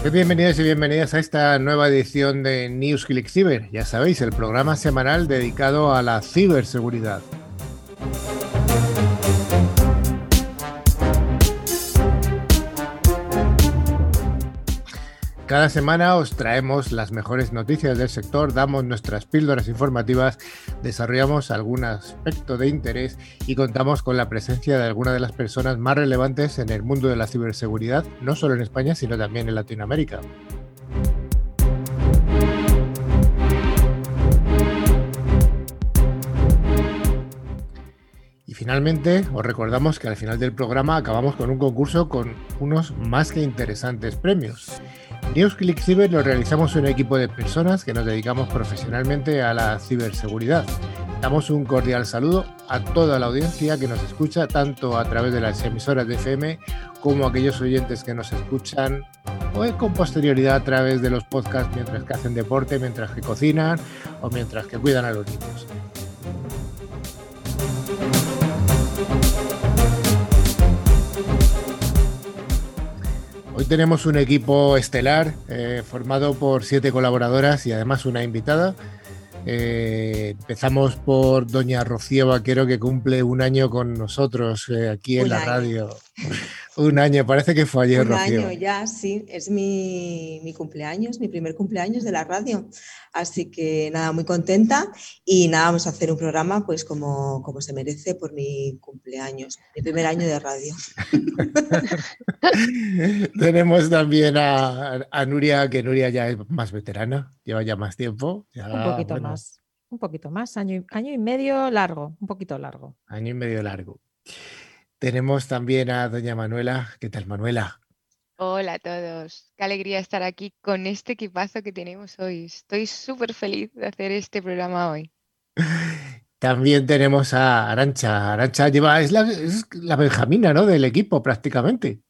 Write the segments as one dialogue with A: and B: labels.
A: Pues bienvenidos y bienvenidas a esta nueva edición de News Click Cyber. Ya sabéis, el programa semanal dedicado a la ciberseguridad. Cada semana os traemos las mejores noticias del sector, damos nuestras píldoras informativas, desarrollamos algún aspecto de interés y contamos con la presencia de algunas de las personas más relevantes en el mundo de la ciberseguridad, no solo en España, sino también en Latinoamérica. Y finalmente os recordamos que al final del programa acabamos con un concurso con unos más que interesantes premios. NewsClick Cyber lo realizamos un equipo de personas que nos dedicamos profesionalmente a la ciberseguridad. Damos un cordial saludo a toda la audiencia que nos escucha, tanto a través de las emisoras de FM como a aquellos oyentes que nos escuchan o con posterioridad a través de los podcasts mientras que hacen deporte, mientras que cocinan o mientras que cuidan a los niños. Hoy tenemos un equipo estelar eh, formado por siete colaboradoras y además una invitada. Eh, empezamos por doña Rocío Vaquero que cumple un año con nosotros eh, aquí en la radio. Un año, parece que fue ayer,
B: Un año ya, sí, es mi, cumpleaños, mi primer cumpleaños de la radio. Así que nada, muy contenta y nada, vamos a hacer un programa pues como, como se merece por mi cumpleaños, mi primer año de radio.
A: Tenemos también a, Nuria, que Nuria ya es más veterana, lleva ya más tiempo.
C: un poquito más, un poquito más, año, año y medio largo, un poquito largo.
A: Año y medio largo. Tenemos también a doña Manuela. ¿Qué tal, Manuela?
D: Hola a todos. Qué alegría estar aquí con este equipazo que tenemos hoy. Estoy súper feliz de hacer este programa hoy.
A: También tenemos a Arancha. Arancha lleva, es la, Benjamina, ¿no? Del equipo prácticamente.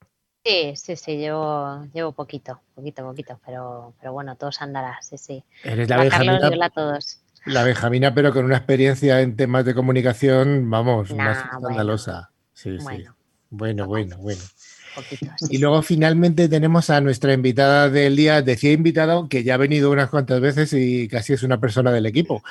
E: Sí, sí, sí, llevo, llevo poquito, poquito, poquito, pero, pero bueno, todos andará, sí, sí.
A: Eres la Benjamina. todos. La Benjamina, pero con una experiencia en temas de comunicación, vamos, más escandalosa. Sí, sí. Bueno, bueno, bueno. Y luego finalmente tenemos a nuestra invitada del día, decía invitada, que ya ha venido unas cuantas veces y casi es una persona del equipo,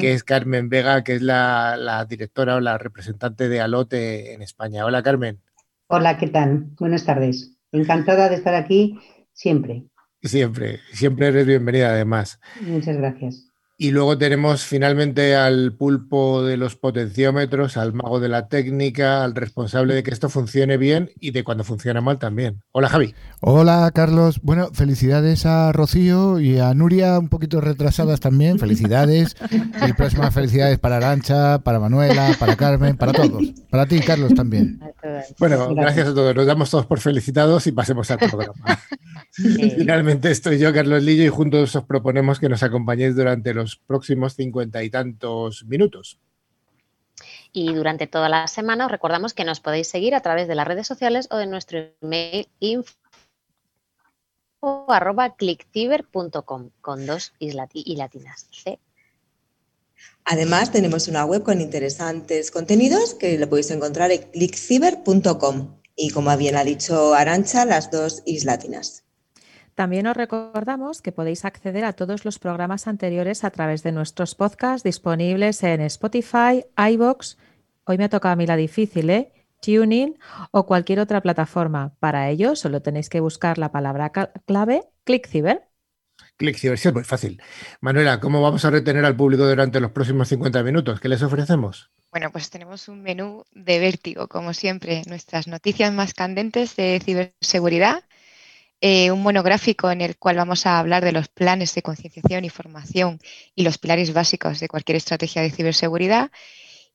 A: que es Carmen Vega, que es la, directora o la representante de Alote en España. Hola Carmen.
F: Hola, ¿qué tal? Buenas tardes. Encantada de estar aquí siempre.
A: Siempre, siempre eres bienvenida además.
F: Muchas gracias.
A: Y luego tenemos finalmente al pulpo de los potenciómetros, al mago de la técnica, al responsable de que esto funcione bien y de cuando funciona mal también. Hola Javi.
G: Hola Carlos. Bueno, felicidades a Rocío y a Nuria, un poquito retrasadas también. Felicidades. y próximas felicidades para Arancha, para Manuela, para Carmen, para todos. Para ti, Carlos, también.
A: Bueno, gracias a todos. Nos damos todos por felicitados y pasemos al programa. Finalmente estoy yo, Carlos Lillo, y juntos os proponemos que nos acompañéis durante los próximos cincuenta y tantos minutos.
E: Y durante toda la semana os recordamos que nos podéis seguir a través de las redes sociales o de nuestro email info arroba clickciber.com con dos y latinas.
B: Además, tenemos una web con interesantes contenidos que lo podéis encontrar en clickciber.com y como bien ha dicho Arancha, las dos islatinas.
C: También os recordamos que podéis acceder a todos los programas anteriores a través de nuestros podcasts disponibles en Spotify, iBox, hoy me ha tocado a mí la difícil, ¿eh? TuneIn o cualquier otra plataforma. Para ello, solo tenéis que buscar la palabra clave ClickCiber.
A: ClickCiber, sí, es muy fácil. Manuela, ¿cómo vamos a retener al público durante los próximos 50 minutos? ¿Qué les ofrecemos?
D: Bueno, pues tenemos un menú de vértigo, como siempre, nuestras noticias más candentes de ciberseguridad eh, un monográfico en el cual vamos a hablar de los planes de concienciación y formación y los pilares básicos de cualquier estrategia de ciberseguridad.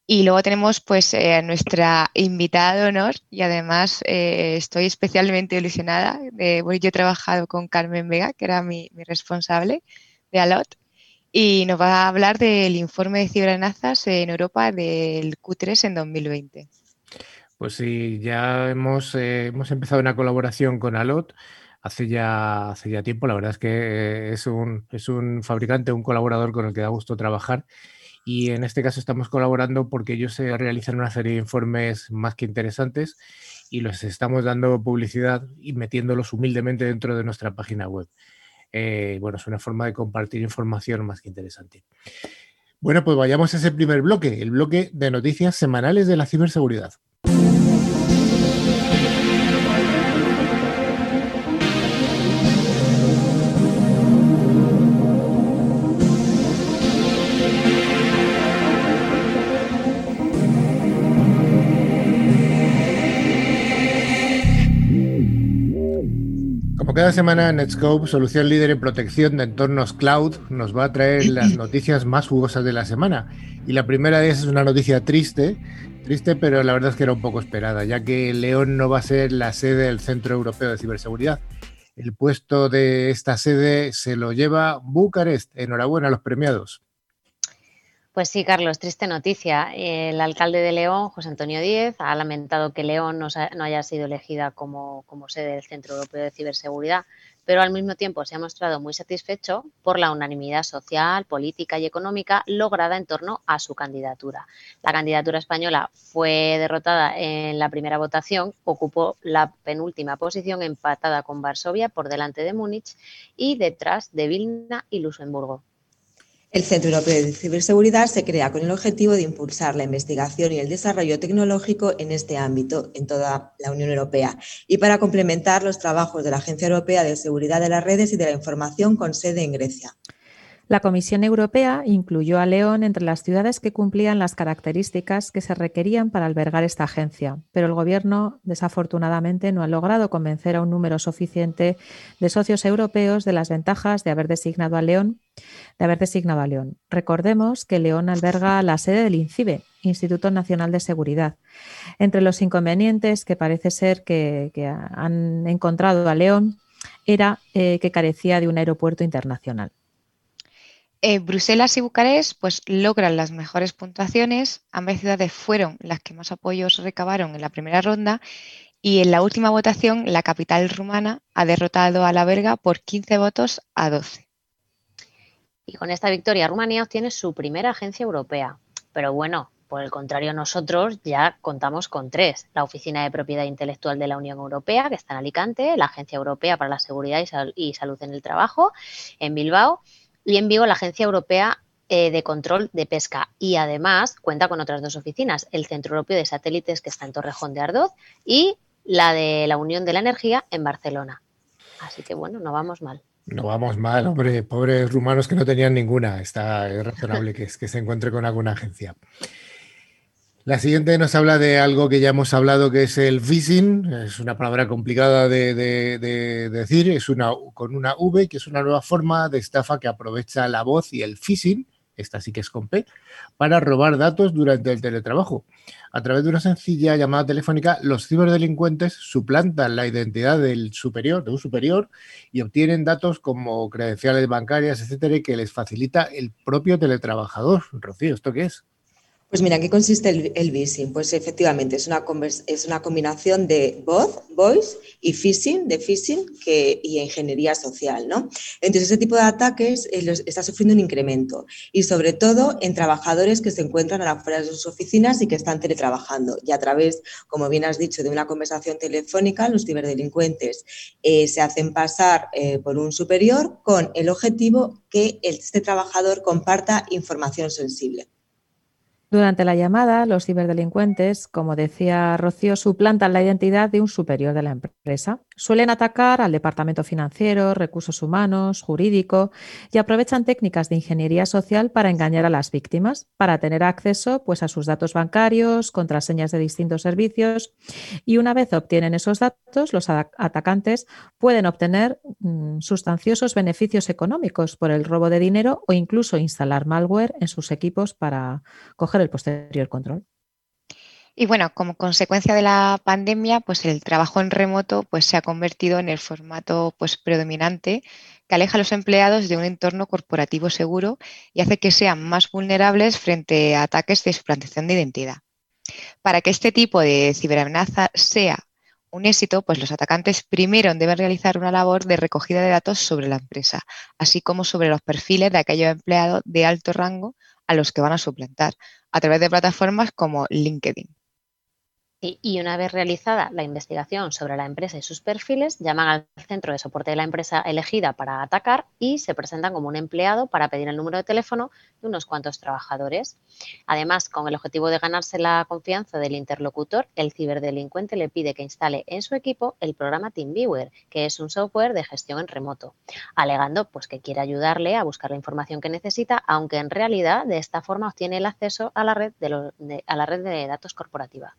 D: Y luego tenemos pues eh, a nuestra invitada de honor y además eh, estoy especialmente ilusionada. yo he trabajado con Carmen Vega, que era mi, responsable de ALOT, y nos va a hablar del informe de ciberamenazas en Europa del Q3 en 2020.
A: Pues sí, ya hemos, hemos empezado una colaboración con ALOT hace ya, hace ya tiempo. La verdad es que es un, es un fabricante, un colaborador con el que da gusto trabajar. Y en este caso estamos colaborando porque ellos se realizan una serie de informes más que interesantes y los estamos dando publicidad y metiéndolos humildemente dentro de nuestra página web. Eh, bueno, es una forma de compartir información más que interesante. Bueno, pues vayamos a ese primer bloque, el bloque de noticias semanales de la ciberseguridad. Cada semana Netscope, solución líder en protección de entornos cloud, nos va a traer las noticias más jugosas de la semana. Y la primera de ellas es una noticia triste, triste, pero la verdad es que era un poco esperada, ya que León no va a ser la sede del Centro Europeo de Ciberseguridad. El puesto de esta sede se lo lleva Bucarest. Enhorabuena a los premiados.
E: Pues sí, Carlos, triste noticia. El alcalde de León, José Antonio Díez, ha lamentado que León no, haya sido elegida como, sede del Centro Europeo de Ciberseguridad, pero al mismo tiempo se ha mostrado muy satisfecho por la unanimidad social, política y económica lograda en torno a su candidatura. La candidatura española fue derrotada en la primera votación, ocupó la penúltima posición empatada con Varsovia por delante de Múnich y detrás de Vilna y Luxemburgo.
B: El Centro Europeo de Ciberseguridad se crea con el objetivo de impulsar la investigación y el desarrollo tecnológico en este ámbito en toda la Unión Europea y para complementar los trabajos de la Agencia Europea de Seguridad de las Redes y de la Información con sede en Grecia.
C: La Comisión Europea incluyó a León entre las ciudades que cumplían las características que se requerían para albergar esta agencia, pero el Gobierno desafortunadamente no ha logrado convencer a un número suficiente de socios europeos de las ventajas de haber designado a León. De haber designado a León. Recordemos que León alberga la sede del INCIBE, Instituto Nacional de Seguridad. Entre los inconvenientes que parece ser que, han encontrado a León era eh, que carecía de un aeropuerto internacional.
D: Eh, Bruselas y Bucarest pues, logran las mejores puntuaciones. Ambas ciudades fueron las que más apoyos recabaron en la primera ronda y en la última votación la capital rumana ha derrotado a la belga por 15 votos a 12.
E: Y con esta victoria Rumanía obtiene su primera agencia europea. Pero bueno, por el contrario, nosotros ya contamos con tres. La Oficina de Propiedad Intelectual de la Unión Europea, que está en Alicante, la Agencia Europea para la Seguridad y, Salud en el Trabajo, en Bilbao, y en Vigo la Agencia Europea eh, de Control de Pesca. Y además cuenta con otras dos oficinas, el Centro Europeo de Satélites que está en Torrejón de Ardoz y la de la Unión de la Energía en Barcelona. Así que bueno, no vamos mal.
A: No vamos mal, hombre, pobres rumanos que no tenían ninguna. Está razonable que, que se encuentre con alguna agencia. La siguiente nos habla de algo que ya hemos hablado, que es el phishing. Es una palabra complicada de, decir, es una con una V, que es una nueva forma de estafa que aprovecha la voz y el phishing, esta sí que es con P, para robar datos durante el teletrabajo. A través de una sencilla llamada telefónica, los ciberdelincuentes suplantan la identidad del superior, de un superior, y obtienen datos como credenciales bancarias, etcétera, que les facilita el propio teletrabajador. Rocío, ¿esto qué es?
B: Pues mira, qué consiste el, el Pues efectivamente es una, es una combinación de voz, voice y phishing, de phishing que, y ingeniería social, ¿no? Entonces ese tipo de ataques eh, está sufriendo un incremento y sobre todo en trabajadores que se encuentran a las afuera de sus oficinas y que están teletrabajando. Y a través, como bien has dicho, de una conversación telefónica, los ciberdelincuentes eh, se hacen pasar eh, por un superior con el objetivo que este trabajador comparta información sensible.
C: Durante la llamada, los ciberdelincuentes, como decía Rocío, suplantan la identidad de un superior de la empresa. Suelen atacar al departamento financiero, recursos humanos, jurídico y aprovechan técnicas de ingeniería social para engañar a las víctimas, para tener acceso pues, a sus datos bancarios, contraseñas de distintos servicios y una vez obtienen esos datos, los atacantes pueden obtener mm, sustanciosos beneficios económicos por el robo de dinero o incluso instalar malware en sus equipos para coger el posterior control.
D: Y bueno, como consecuencia de la pandemia, pues el trabajo en remoto pues, se ha convertido en el formato pues, predominante que aleja a los empleados de un entorno corporativo seguro y hace que sean más vulnerables frente a ataques de suplantación de identidad. Para que este tipo de ciberamenaza sea un éxito, pues los atacantes primero deben realizar una labor de recogida de datos sobre la empresa, así como sobre los perfiles de aquellos empleados de alto rango a los que van a suplantar, a través de plataformas como LinkedIn.
E: Y, una vez realizada la investigación sobre la empresa y sus perfiles, llaman al centro de soporte de la empresa elegida para atacar y se presentan como un empleado para pedir el número de teléfono de unos cuantos trabajadores. Además, con el objetivo de ganarse la confianza del interlocutor, el ciberdelincuente le pide que instale en su equipo el programa TeamViewer, que es un software de gestión en remoto, alegando pues, que quiere ayudarle a buscar la información que necesita, aunque en realidad de esta forma obtiene el acceso a la red de, a la red de datos corporativa.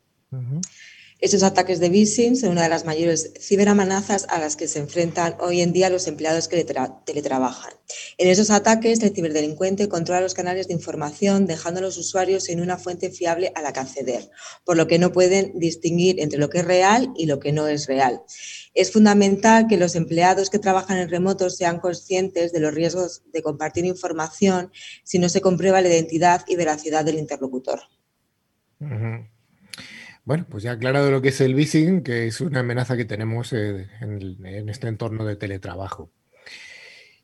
B: Estos ataques de phishing son una de las mayores ciberamenazas a las que se enfrentan hoy en día los empleados que teletrabajan. En esos ataques, el ciberdelincuente controla los canales de información, dejando a los usuarios sin una fuente fiable a la que acceder, por lo que no pueden distinguir entre lo que es real y lo que no es real. Es fundamental que los empleados que trabajan en remoto sean conscientes de los riesgos de compartir información si no se comprueba la identidad y veracidad del interlocutor.
A: Bueno, pues ya aclarado lo que es el vising, que es una amenaza que tenemos eh, en, este entorno de teletrabajo.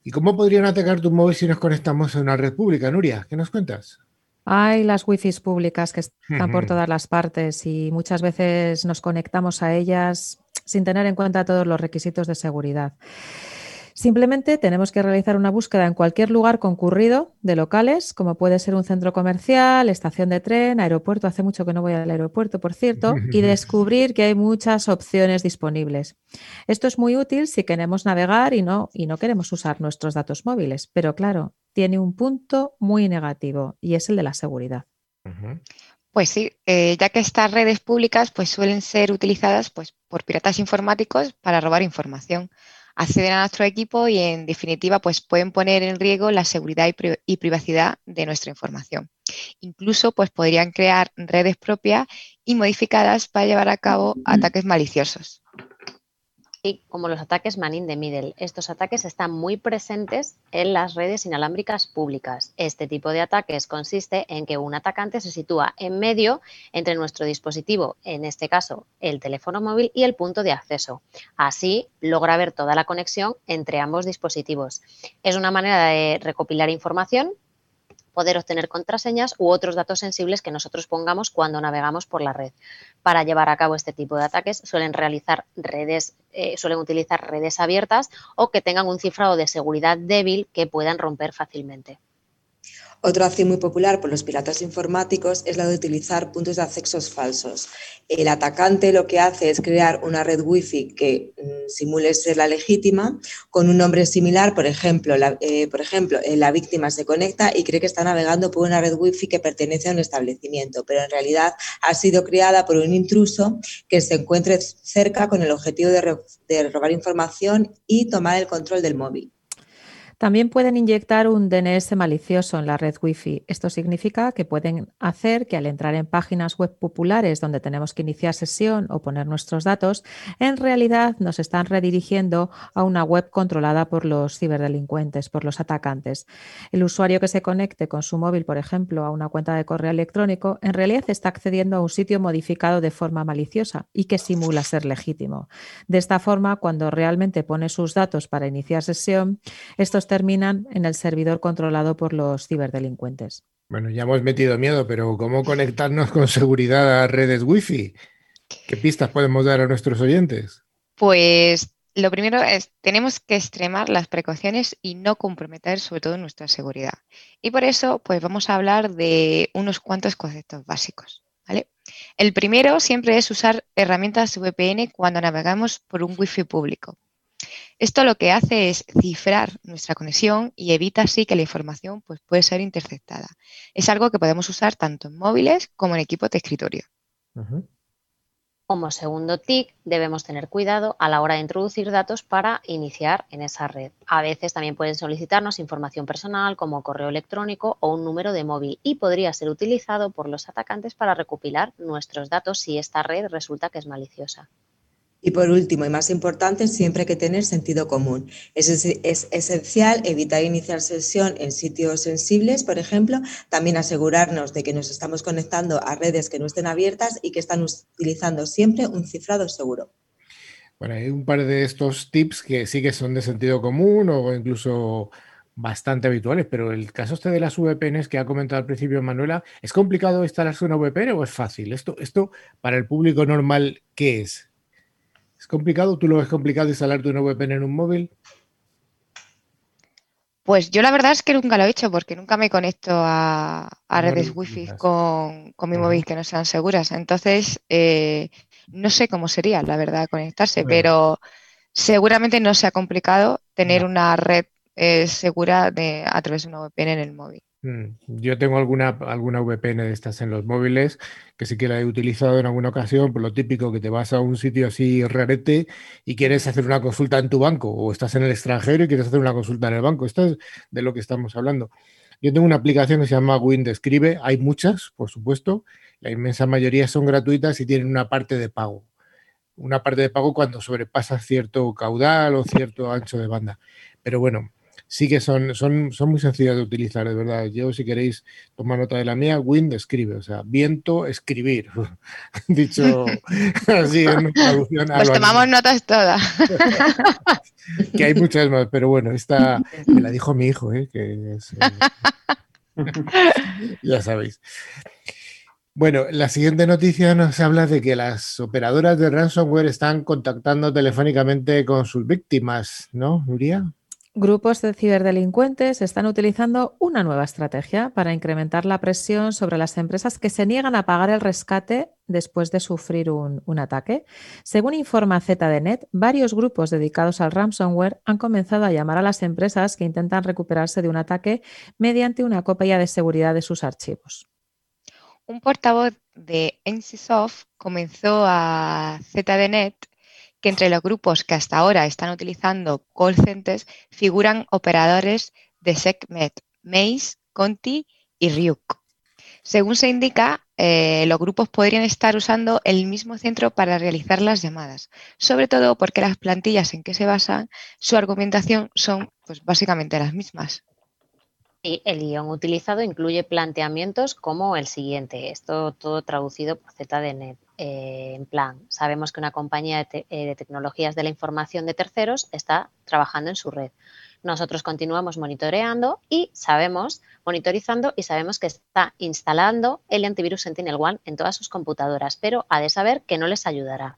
A: ¿Y cómo podrían atacar tu móvil si nos conectamos a una red pública, Nuria? ¿Qué nos cuentas?
C: Hay las wifi públicas que están por todas las partes y muchas veces nos conectamos a ellas sin tener en cuenta todos los requisitos de seguridad. Simplemente tenemos que realizar una búsqueda en cualquier lugar concurrido de locales, como puede ser un centro comercial, estación de tren, aeropuerto. Hace mucho que no voy al aeropuerto, por cierto, y descubrir que hay muchas opciones disponibles. Esto es muy útil si queremos navegar y no, y no queremos usar nuestros datos móviles, pero claro, tiene un punto muy negativo y es el de la seguridad.
D: Pues sí, eh, ya que estas redes públicas pues, suelen ser utilizadas pues, por piratas informáticos para robar información acceden a nuestro equipo y en definitiva pues pueden poner en riesgo la seguridad y, privacidad de nuestra información. Incluso pues podrían crear redes propias y modificadas para llevar a cabo ataques maliciosos
E: como los ataques man in the middle. Estos ataques están muy presentes en las redes inalámbricas públicas. Este tipo de ataques consiste en que un atacante se sitúa en medio entre nuestro dispositivo, en este caso el teléfono móvil, y el punto de acceso. Así logra ver toda la conexión entre ambos dispositivos. Es una manera de recopilar información poder obtener contraseñas u otros datos sensibles que nosotros pongamos cuando navegamos por la red. Para llevar a cabo este tipo de ataques suelen realizar redes, eh, suelen utilizar redes abiertas o que tengan un cifrado de seguridad débil que puedan romper fácilmente.
B: Otra acción muy popular por los piratas informáticos es la de utilizar puntos de accesos falsos. El atacante lo que hace es crear una red wifi que mm, simule ser la legítima con un nombre similar. Por ejemplo, la, eh, por ejemplo, eh, la víctima se conecta y cree que está navegando por una red wifi que pertenece a un establecimiento, pero en realidad ha sido creada por un intruso que se encuentre cerca con el objetivo de robar información y tomar el control del móvil.
C: También pueden inyectar un DNS malicioso en la red Wi-Fi. Esto significa que pueden hacer que al entrar en páginas web populares donde tenemos que iniciar sesión o poner nuestros datos, en realidad nos están redirigiendo a una web controlada por los ciberdelincuentes, por los atacantes. El usuario que se conecte con su móvil, por ejemplo, a una cuenta de correo electrónico, en realidad está accediendo a un sitio modificado de forma maliciosa y que simula ser legítimo. De esta forma, cuando realmente pone sus datos para iniciar sesión, estos terminan en el servidor controlado por los ciberdelincuentes.
A: Bueno, ya hemos metido miedo, pero ¿cómo conectarnos con seguridad a redes Wi-Fi? ¿Qué pistas podemos dar a nuestros oyentes?
D: Pues lo primero es, tenemos que extremar las precauciones y no comprometer sobre todo nuestra seguridad. Y por eso, pues vamos a hablar de unos cuantos conceptos básicos. ¿vale? El primero siempre es usar herramientas VPN cuando navegamos por un Wi-Fi público. Esto lo que hace es cifrar nuestra conexión y evita así que la información pues, puede ser interceptada. Es algo que podemos usar tanto en móviles como en equipos de escritorio.
E: Como segundo TIC, debemos tener cuidado a la hora de introducir datos para iniciar en esa red. A veces también pueden solicitarnos información personal como correo electrónico o un número de móvil y podría ser utilizado por los atacantes para recopilar nuestros datos si esta red resulta que es maliciosa.
B: Y por último, y más importante, siempre hay que tener sentido común. Es, esencial evitar iniciar sesión en sitios sensibles, por ejemplo, también asegurarnos de que nos estamos conectando a redes que no estén abiertas y que están utilizando siempre un cifrado seguro.
A: Bueno, hay un par de estos tips que sí que son de sentido común o incluso bastante habituales, pero el caso este de las VPNs que ha comentado al principio Manuela, ¿es complicado instalarse una VPN o es fácil? Esto, esto para el público normal, ¿qué es? ¿Es complicado? ¿Tú lo ves complicado instalarte una VPN en un móvil?
D: Pues yo la verdad es que nunca lo he hecho porque nunca me conecto a, redes wifi con, mi móvil que no sean seguras. Entonces, eh, no sé cómo sería, la verdad, conectarse, pero seguramente no sea complicado tener una red eh, segura de, a través de una VPN en el móvil.
A: Mm, yo tengo alguna, alguna VPN de estas en los móviles que sí que la he utilizado en alguna ocasión, por lo típico que te vas a un sitio así rarete y quieres hacer una consulta en tu banco o estás en el extranjero y quieres hacer una consulta en el banco. Esto es de lo que estamos hablando. Yo tengo una aplicación que se llama Windescribe, hay muchas, por supuesto, la inmensa mayoría son gratuitas y tienen una parte de pago. Una parte de pago cuando sobrepasas cierto caudal o cierto ancho de banda. Pero bueno, sí que son, son, son muy sencillas de utilizar, de verdad. Yo, si queréis tomar nota de la mía, wind escribe, o sea, viento, escribir. Dicho así en traducción.
D: Pues tomamos notas todas.
A: que hay muchas más, pero bueno, esta me la dijo mi hijo, ¿eh? que es, eh, ya sabéis. Bueno, la siguiente noticia nos habla de que las operadoras de ransomware están contactando telefónicamente con sus víctimas, ¿no, Nuria?
C: Grupos de ciberdelincuentes están utilizando una nueva estrategia para incrementar la presión sobre las empresas que se niegan a pagar el rescate después de sufrir un, ataque. Según informa ZDNet, varios grupos dedicados al ransomware han comenzado a llamar a las empresas que intentan recuperarse de un ataque mediante una copia de seguridad de sus archivos.
D: Un portavoz de NCSoft comenzó a ZDNet que entre los grupos que hasta ahora están utilizando call centers figuran operadores de SecMed, Maze, Conti y Ryuk. Según se indica, eh, los grupos podrían estar usando el mismo centro para realizar las llamadas, sobre todo porque las plantillas en que se basan, su argumentación son pues, básicamente las mismas.
E: Y el guion utilizado incluye planteamientos como el siguiente, esto todo traducido por ZDNet. Eh, en plan, sabemos que una compañía eh, de, tecnologías de la información de terceros está trabajando en su red. Nosotros continuamos monitoreando y sabemos, monitorizando y sabemos que está instalando el antivirus Sentinel-One en todas sus computadoras, pero ha de saber que no les ayudará.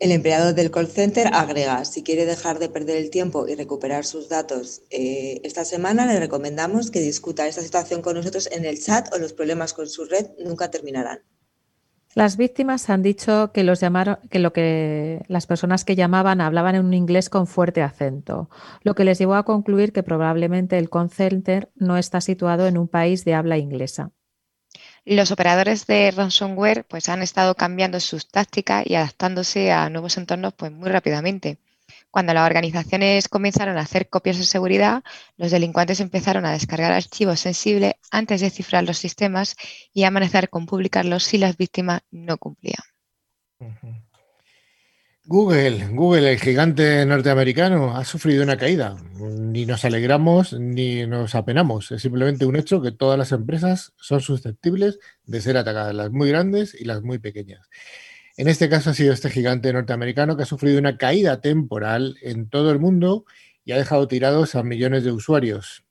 B: El empleado del call center agrega, si quiere dejar de perder el tiempo y recuperar sus datos eh, esta semana, le recomendamos que discuta esta situación con nosotros en el chat o los problemas con su red nunca terminarán.
C: Las víctimas han dicho que, los llamaron, que lo que las personas que llamaban hablaban en un inglés con fuerte acento, lo que les llevó a concluir que probablemente el call center no está situado en un país de habla inglesa.
D: Los operadores de ransomware pues, han estado cambiando sus tácticas y adaptándose a nuevos entornos pues, muy rápidamente. Cuando las organizaciones comenzaron a hacer copias de seguridad, los delincuentes empezaron a descargar archivos sensibles antes de cifrar los sistemas y amenazar con publicarlos si las víctimas no cumplían.
A: Google, Google, el gigante norteamericano, ha sufrido una caída. Ni nos alegramos ni nos apenamos. Es simplemente un hecho que todas las empresas son susceptibles de ser atacadas, las muy grandes y las muy pequeñas. En este caso ha sido este gigante norteamericano que ha sufrido una caída temporal en todo el mundo y ha dejado tirados a millones de usuarios.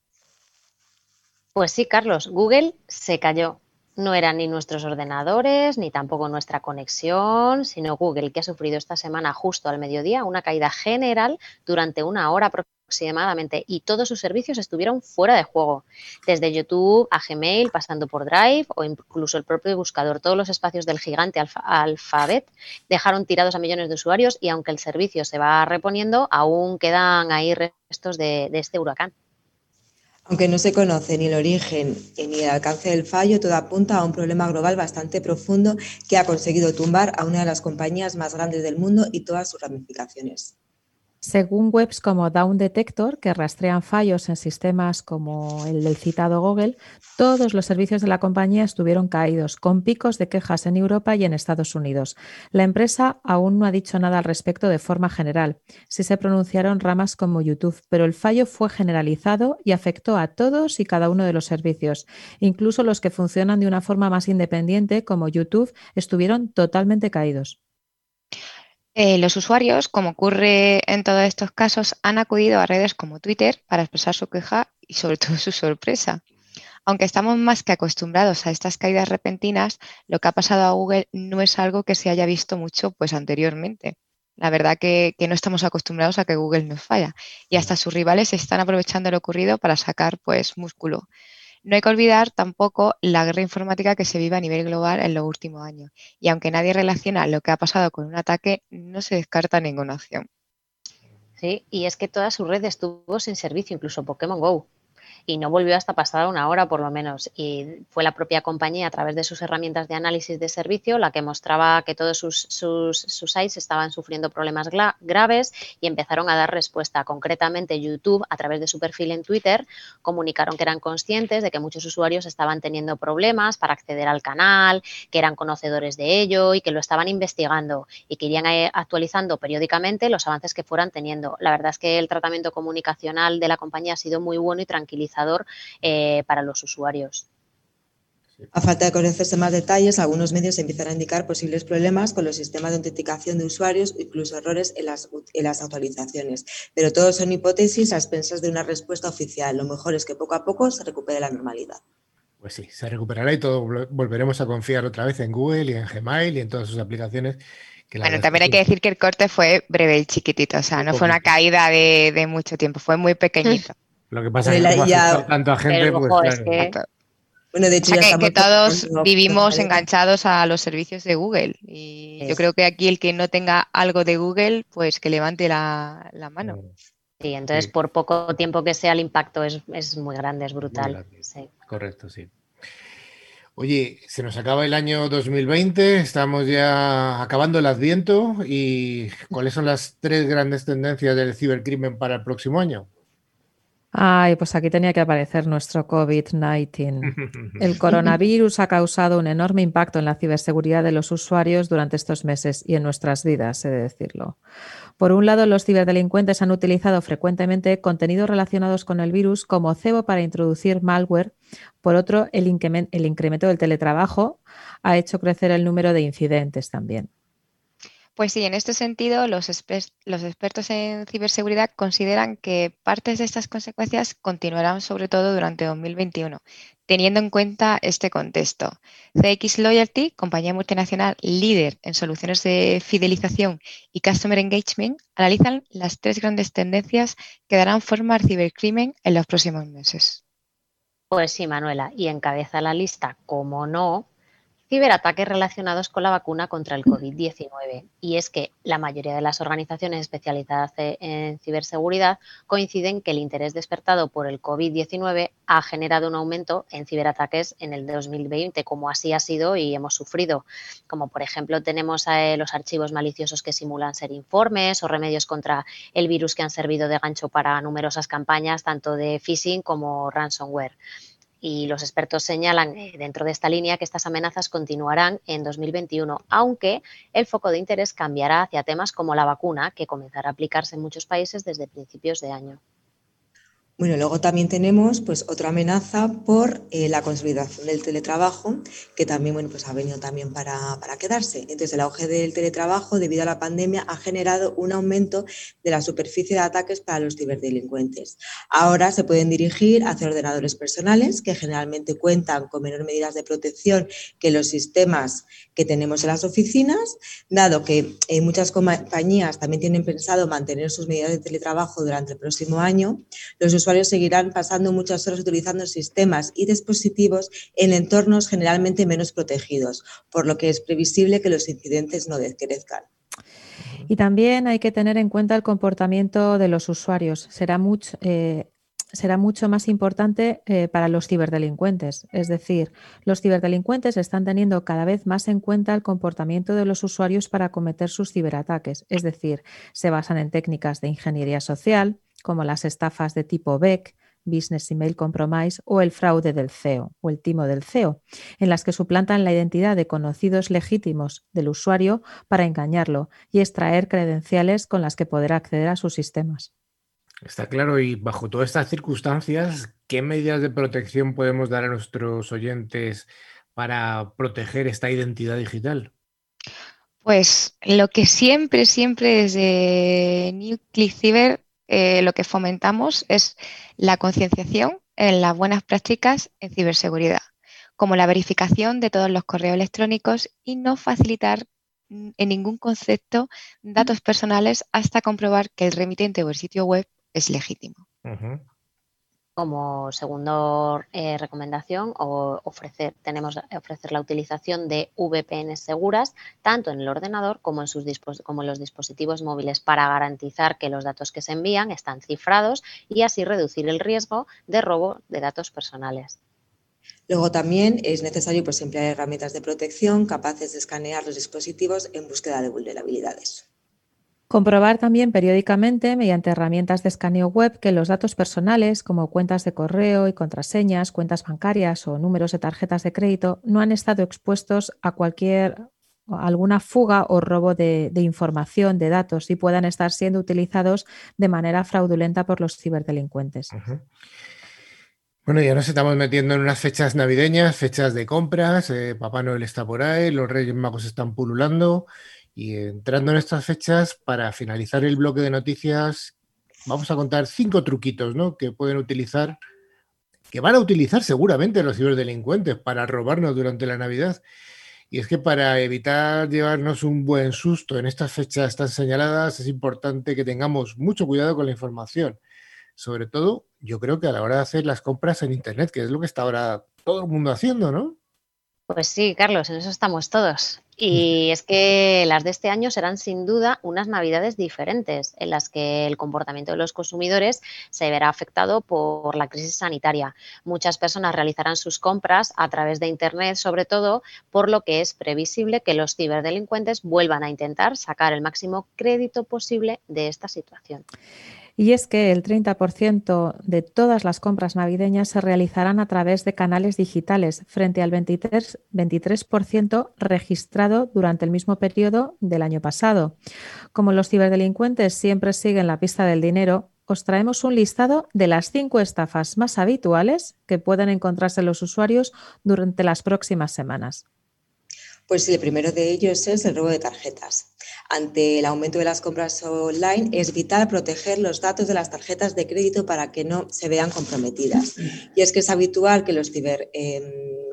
E: Pues sí, Carlos, Google se cayó no eran ni nuestros ordenadores, ni tampoco nuestra conexión, sino Google, que ha sufrido esta semana justo al mediodía una caída general durante una hora aproximadamente y todos sus servicios estuvieron fuera de juego, desde YouTube a Gmail, pasando por Drive o incluso el propio buscador. Todos los espacios del gigante Alphabet dejaron tirados a millones de usuarios y aunque el servicio se va reponiendo, aún quedan ahí restos de este huracán.
B: Aunque no se conoce ni el origen ni el alcance del fallo, todo apunta a un problema global bastante profundo que ha conseguido tumbar a una de las compañías más grandes del mundo y todas sus ramificaciones.
C: Según webs como Down Detector, que rastrean fallos en sistemas como el del citado Google, todos los servicios de la compañía estuvieron caídos, con picos de quejas en Europa y en Estados Unidos. La empresa aún no ha dicho nada al respecto de forma general. Sí se pronunciaron ramas como YouTube, pero el fallo fue generalizado y afectó a todos y cada uno de los servicios. Incluso los que funcionan de una forma más independiente, como YouTube, estuvieron totalmente caídos.
D: Eh, los usuarios, como ocurre en todos estos casos, han acudido a redes como Twitter para expresar su queja y sobre todo su sorpresa. Aunque estamos más que acostumbrados a estas caídas repentinas, lo que ha pasado a Google no es algo que se haya visto mucho pues, anteriormente. La verdad que, que no estamos acostumbrados a que Google nos falla y hasta sus rivales están aprovechando lo ocurrido para sacar pues, músculo. No hay que olvidar tampoco la guerra informática que se vive a nivel global en los últimos años. Y aunque nadie relaciona lo que ha pasado con un ataque, no se descarta ninguna opción.
E: Sí, y es que toda su red estuvo sin servicio, incluso Pokémon Go y no volvió hasta pasada una hora por lo menos. Y fue la propia compañía a través de sus herramientas de análisis de servicio la que mostraba que todos sus, sus, sites estaban sufriendo problemas graves y empezaron a dar respuesta. Concretamente YouTube, a través de su perfil en Twitter, comunicaron que eran conscientes de que muchos usuarios estaban teniendo problemas para acceder al canal, que eran conocedores de ello y que lo estaban investigando y que irían eh, actualizando periódicamente los avances que fueran teniendo. La verdad es que el tratamiento comunicacional de la compañía ha sido muy bueno y tranquilizador eh, para los usuarios.
B: A falta de conocerse más detalles, algunos medios empiezan a indicar posibles problemas con los sistemas de autenticación de usuarios, incluso errores en las, en las actualizaciones. Pero todos son hipótesis a expensas de una respuesta oficial. Lo mejor es que poco a poco se recupere la normalidad.
A: Pues sí, se recuperará y todo volveremos a confiar otra vez en Google y en Gmail y en todas sus aplicaciones.
D: bueno, también hay que decir que el corte fue breve y chiquitito, o sea, no fue una caída de, de mucho tiempo, fue muy pequeñito.
A: Lo que pasa es que ya, tanta gente, pues claro.
D: Bueno, de hecho, que, todos vivimos enganchados a los servicios de Google. Y yo creo que aquí el que no tenga algo de Google, pues que levante la, mano. Mm.
E: Sí, entonces por poco tiempo que sea el impacto es, muy grande, es brutal.
A: Correcto, sí. Oye, se nos acaba el año 2020, estamos ya acabando el adviento y ¿cuáles son las tres grandes tendencias del cibercrimen para el próximo año?
C: Ay, pues aquí tenía que aparecer nuestro COVID-19. El coronavirus ha causado un enorme impacto en la ciberseguridad de los usuarios durante estos meses y en nuestras vidas, he de decirlo. Por un lado, los ciberdelincuentes han utilizado frecuentemente contenidos relacionados con el virus como cebo para introducir malware. Por otro, el, incremento del teletrabajo ha hecho crecer el número de incidentes también.
D: Pues sí, en este sentido, los, expertos en ciberseguridad consideran que partes de estas consecuencias continuarán sobre todo durante 2021, teniendo en cuenta este contexto. CX Loyalty, compañía multinacional líder en soluciones de fidelización y customer engagement, analizan las tres grandes tendencias que darán forma al cibercrimen en los próximos meses.
E: Pues sí, Manuela, y encabeza la lista, como no, ciberataques relacionados con la vacuna contra el COVID-19. Y es que la mayoría de las organizaciones especializadas en ciberseguridad coinciden que el interés despertado por el COVID-19 ha generado un aumento en ciberataques en el 2020, como así ha sido y hemos sufrido. Como por ejemplo tenemos eh, los archivos maliciosos que simulan ser informes o remedios contra el virus que han servido de gancho para numerosas campañas, tanto de phishing como ransomware y los expertos señalan eh, dentro de esta línea que estas amenazas continuarán en 2021, aunque el foco de interés cambiará hacia temas como la vacuna, que comenzará a aplicarse en muchos países desde principios de año.
B: Bueno, luego también tenemos pues otra amenaza por eh, la consolidación del teletrabajo, que también bueno, pues ha venido también para, para, quedarse. Entonces, el auge del teletrabajo debido a la pandemia ha generado un aumento de la superficie de ataques para los ciberdelincuentes. Ahora se pueden dirigir hacia ordenadores personales, que generalmente cuentan con menor medidas de protección que los sistemas que tenemos en las oficinas, dado que eh, muchas compañías también tienen pensado mantener sus medidas de teletrabajo durante el próximo año. Los seguirán pasando muchas horas utilizando sistemas y dispositivos en entornos generalmente menos protegidos, por lo que es previsible que los incidentes no decrezcan.
C: Y también hay que tener en cuenta el comportamiento de los usuarios. Será mucho, eh, mucho más importante eh, para los ciberdelincuentes. Es decir, los ciberdelincuentes están teniendo cada vez más en cuenta el comportamiento de los usuarios para cometer sus ciberataques. Es decir, se basan en técnicas de ingeniería social, como las estafas de tipo BEC, Business Email Compromise, o el fraude del CEO o el timo del CEO, en las que suplantan la identidad de conocidos legítimos del usuario para engañarlo y extraer credenciales con las que poder acceder a sus sistemas.
A: Está claro, y bajo todas estas circunstancias, ¿qué medidas de protección podemos dar a nuestros oyentes para proteger esta identidad digital?
D: Pues lo que siempre, siempre desde New Click Cyber eh, lo que fomentamos es la concienciación en las buenas prácticas en ciberseguridad, como la verificación de todos los correos electrónicos y no facilitar en ningún concepto datos personales hasta comprobar que el remitente o el sitio web es legítimo.
E: Como segunda eh, recomendación, o ofrecer, tenemos ofrecer la utilización de VPN seguras tanto en el ordenador como en, sus como en los dispositivos móviles para garantizar que los datos que se envían están cifrados y así reducir el riesgo de robo de datos personales.
B: Luego también es necesario pues, emplear herramientas de protección capaces de escanear los dispositivos en búsqueda de vulnerabilidades.
C: Comprobar también periódicamente, mediante herramientas de escaneo web, que los datos personales, como cuentas de correo y contraseñas, cuentas bancarias o números de tarjetas de crédito, no han estado expuestos a cualquier alguna fuga o robo de, información, de datos y puedan estar siendo utilizados de manera fraudulenta por los ciberdelincuentes.
A: Bueno, ya nos estamos metiendo en unas fechas navideñas, fechas de compras, eh, Papá Noel está por ahí, los Reyes Magos están pululando y entrando en estas fechas, para finalizar el bloque de noticias, vamos a contar cinco truquitos ¿no? que pueden utilizar, que van a utilizar seguramente los ciberdelincuentes para robarnos durante la Navidad. Y es que para evitar llevarnos un buen susto en estas fechas tan señaladas, es importante que tengamos mucho cuidado con la información. Sobre todo, yo creo que a la hora de hacer las compras en Internet, que es lo que está ahora todo el mundo haciendo, ¿no?
E: Pues sí, Carlos, en eso estamos todos. Y es que las de este año serán sin duda unas navidades diferentes, en las que el comportamiento de los consumidores se verá afectado por la crisis sanitaria. Muchas personas realizarán sus compras a través de Internet, sobre todo, por lo que es previsible que los ciberdelincuentes vuelvan a intentar sacar el máximo crédito posible de esta situación
C: y es que el 30% de todas las compras navideñas se realizarán a través de canales digitales, frente al 23%, 23 registrado durante el mismo periodo del año pasado. Como los ciberdelincuentes siempre siguen la pista del dinero, os traemos un listado de las cinco estafas más habituales que pueden encontrarse los usuarios durante las próximas semanas.
B: Pues el primero de ellos es el robo de tarjetas. Ante el aumento de las compras online, es vital proteger los datos de las tarjetas de crédito para que no se vean comprometidas. Y es que es habitual que los, ciber, em,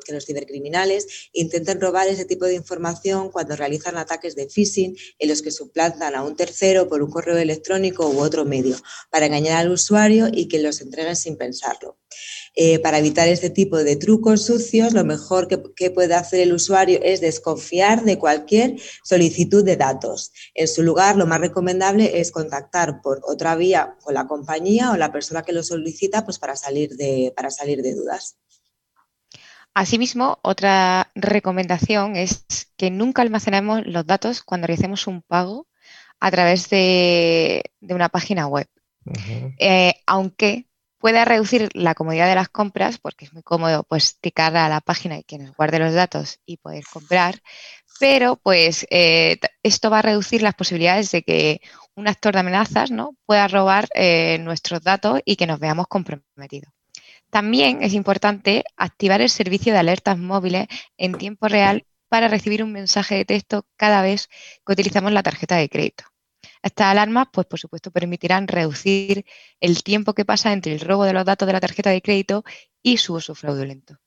B: que los cibercriminales intenten robar ese tipo de información cuando realizan ataques de phishing en los que suplantan a un tercero por un correo electrónico u otro medio para engañar al usuario y que los entreguen sin pensarlo. Eh, para evitar este tipo de trucos sucios, lo mejor que, puede hacer el usuario es desconfiar de cualquier solicitud de datos. En su lugar, lo más recomendable es contactar por otra vía con la compañía o la persona que lo solicita pues, para, salir de, para salir de dudas.
D: Asimismo, otra recomendación es que nunca almacenemos los datos cuando realicemos un pago a través de, una página web. Eh, aunque pueda reducir la comodidad de las compras, porque es muy cómodo pues ticar a la página y que nos guarde los datos y poder comprar, pero pues eh, esto va a reducir las posibilidades de que un actor de amenazas ¿no? pueda robar eh, nuestros datos y que nos veamos comprometidos. También es importante activar el servicio de alertas móviles en tiempo real para recibir un mensaje de texto cada vez que utilizamos la tarjeta de crédito. Estas alarmas, pues por supuesto, permitirán reducir el tiempo que pasa entre el robo de los datos de la tarjeta de crédito y su uso fraudulento.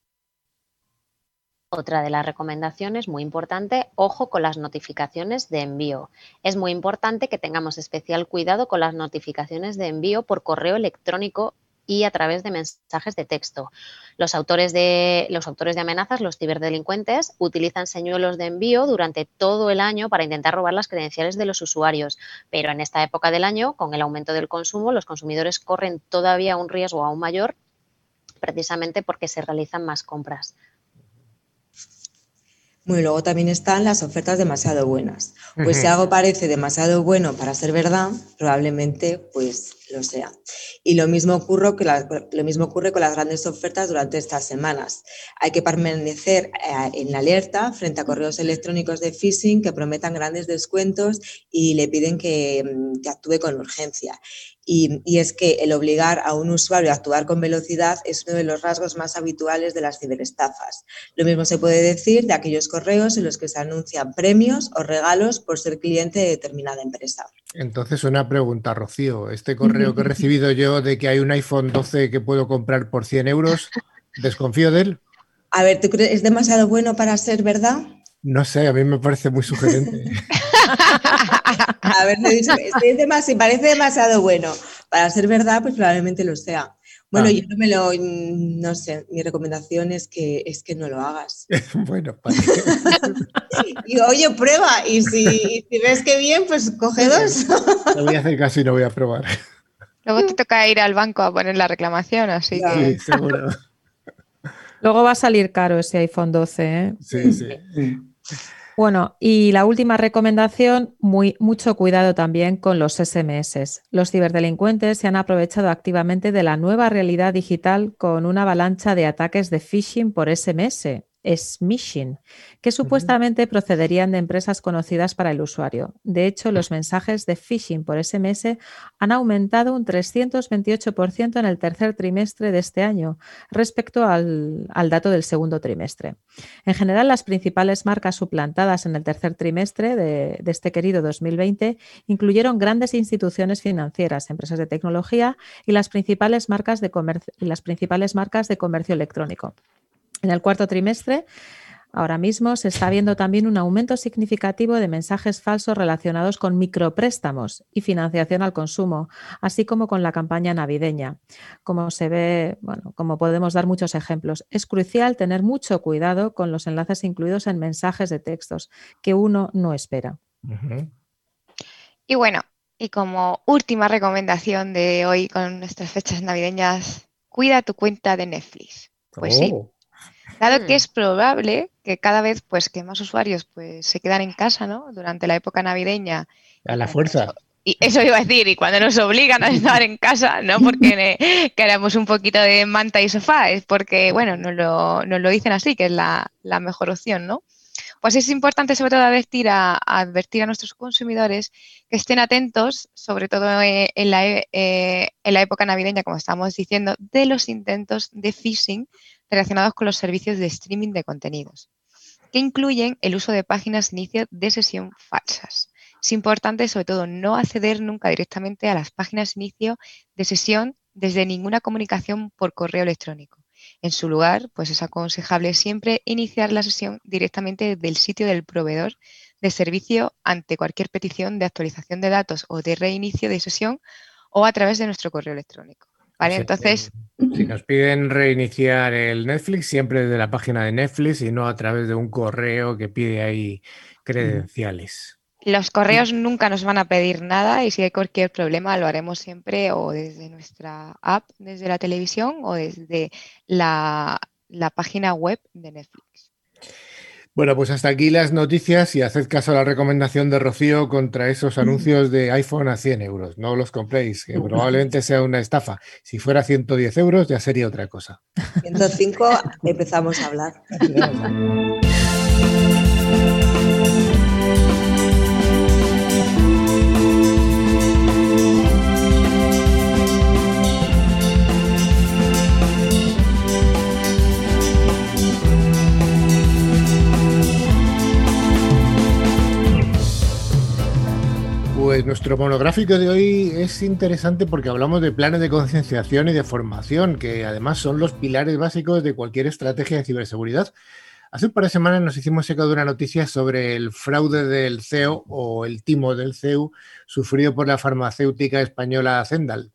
E: Otra de las recomendaciones muy importante, ojo con las notificaciones de envío. Es muy importante que tengamos especial cuidado con las notificaciones de envío por correo electrónico y a través de mensajes de texto. Los autores de, los autores de amenazas, los ciberdelincuentes, utilizan señuelos de envío durante todo el año para intentar robar las credenciales de los usuarios. Pero en esta época del año, con el aumento del consumo, los consumidores corren todavía un riesgo aún mayor precisamente porque se realizan más compras.
B: Bueno, luego también están las ofertas demasiado buenas. Pues si algo parece demasiado bueno para ser verdad, probablemente pues lo sea. Y lo mismo, ocurre que lo mismo ocurre con las grandes ofertas durante estas semanas. Hay que permanecer eh, en alerta frente a correos electrónicos de phishing que prometan grandes descuentos y le piden que, mm, que actúe con urgencia. Y, y, es que el obligar a un usuario a actuar con velocidad es uno de los rasgos más habituales de las ciberestafas. Lo mismo se puede decir de aquellos correos en los que se anuncian premios o regalos por ser cliente de determinada empresa.
A: Entonces, una pregunta, Rocío. Este correo que he recibido yo de que hay un iPhone 12 que puedo comprar por 100 euros, ¿desconfío de él?
B: A ver, ¿tú crees es demasiado bueno para ser verdad?
A: No sé, a mí me parece muy sugerente.
B: a ver, te he dicho, si parece demasiado bueno para ser verdad, pues probablemente lo sea. Bueno, ah. yo no me lo, no sé, mi recomendación es que, es que no lo hagas.
A: bueno, para
B: y oye, prueba, y si, ves que bien, pues coge dos.
A: no voy a hacer caso y no voy a probar.
D: Luego te toca ir al banco a poner la reclamación, así que...
A: Sí, seguro.
C: Luego va a salir caro ese iPhone 12, ¿eh?
A: Sí, sí.
C: Bueno, y la última recomendación, muy, mucho cuidado también con los SMS. Los ciberdelincuentes se han aprovechado activamente de la nueva realidad digital con una avalancha de ataques de phishing por SMS smishing, que supuestamente procederían de empresas conocidas para el usuario. De hecho, los mensajes de phishing por SMS han aumentado un 328% en el tercer trimestre de este año respecto al, dato del segundo trimestre. En general, las principales marcas suplantadas en el tercer trimestre de, este querido 2020 incluyeron grandes instituciones financieras, empresas de tecnología y las principales marcas de y las principales marcas de comercio electrónico. En el cuarto trimestre, ahora mismo se está viendo también un aumento significativo de mensajes falsos relacionados con micropréstamos y financiación al consumo, así como con la campaña navideña. Como se ve, bueno, como podemos dar muchos ejemplos, es crucial tener mucho cuidado con los enlaces incluidos en mensajes de textos que uno no espera.
D: Y bueno, y como última recomendación de hoy con nuestras fechas navideñas, cuida tu cuenta de Netflix. Pues sí, oh. Dado que mm. es probable que cada vez pues, que más usuarios pues, se quedan en casa ¿no? durante la época navideña.
A: A la fuerza.
D: Y eso iba a decir, y cuando nos obligan a estar en casa, no porque queramos un poquito de manta y sofá, es porque, bueno, nos lo, nos lo dicen así, que es la, la, mejor opción, ¿no? Pues es importante sobre todo advertir a, advertir a nuestros consumidores que estén atentos, sobre todo eh, en la, eh, en la época navideña, como estamos diciendo, de los intentos de phishing relacionados con los servicios de streaming de contenidos, que incluyen el uso de páginas de inicio de sesión falsas. Es importante, sobre todo, no acceder nunca directamente a las páginas de inicio de sesión desde ninguna comunicación por correo electrónico. En su lugar, pues es aconsejable siempre iniciar la sesión directamente del sitio del proveedor de servicio ante cualquier petición de actualización de datos o de reinicio de sesión o a través de nuestro correo electrónico. ¿Vale? Entonces.
A: Si nos piden reiniciar el Netflix, siempre desde la página de Netflix y no a través de un correo que pide ahí credenciales.
D: Los correos nunca nos van a pedir nada y si hay cualquier problema lo haremos siempre o desde nuestra app, desde la televisión o desde la, la página web de Netflix.
A: Bueno, pues hasta aquí las noticias y haced caso a la recomendación de Rocío contra esos anuncios de iPhone a 100 euros. No los compréis, que probablemente sea una estafa. Si fuera 110 euros ya sería otra cosa.
B: 105 empezamos a hablar.
A: Pues nuestro monográfico de hoy es interesante porque hablamos de planes de concienciación y de formación, que además son los pilares básicos de cualquier estrategia de ciberseguridad. Hace un par de semanas nos hicimos eco de una noticia sobre el fraude del CEO o el timo del CEU sufrido por la farmacéutica española Zendal.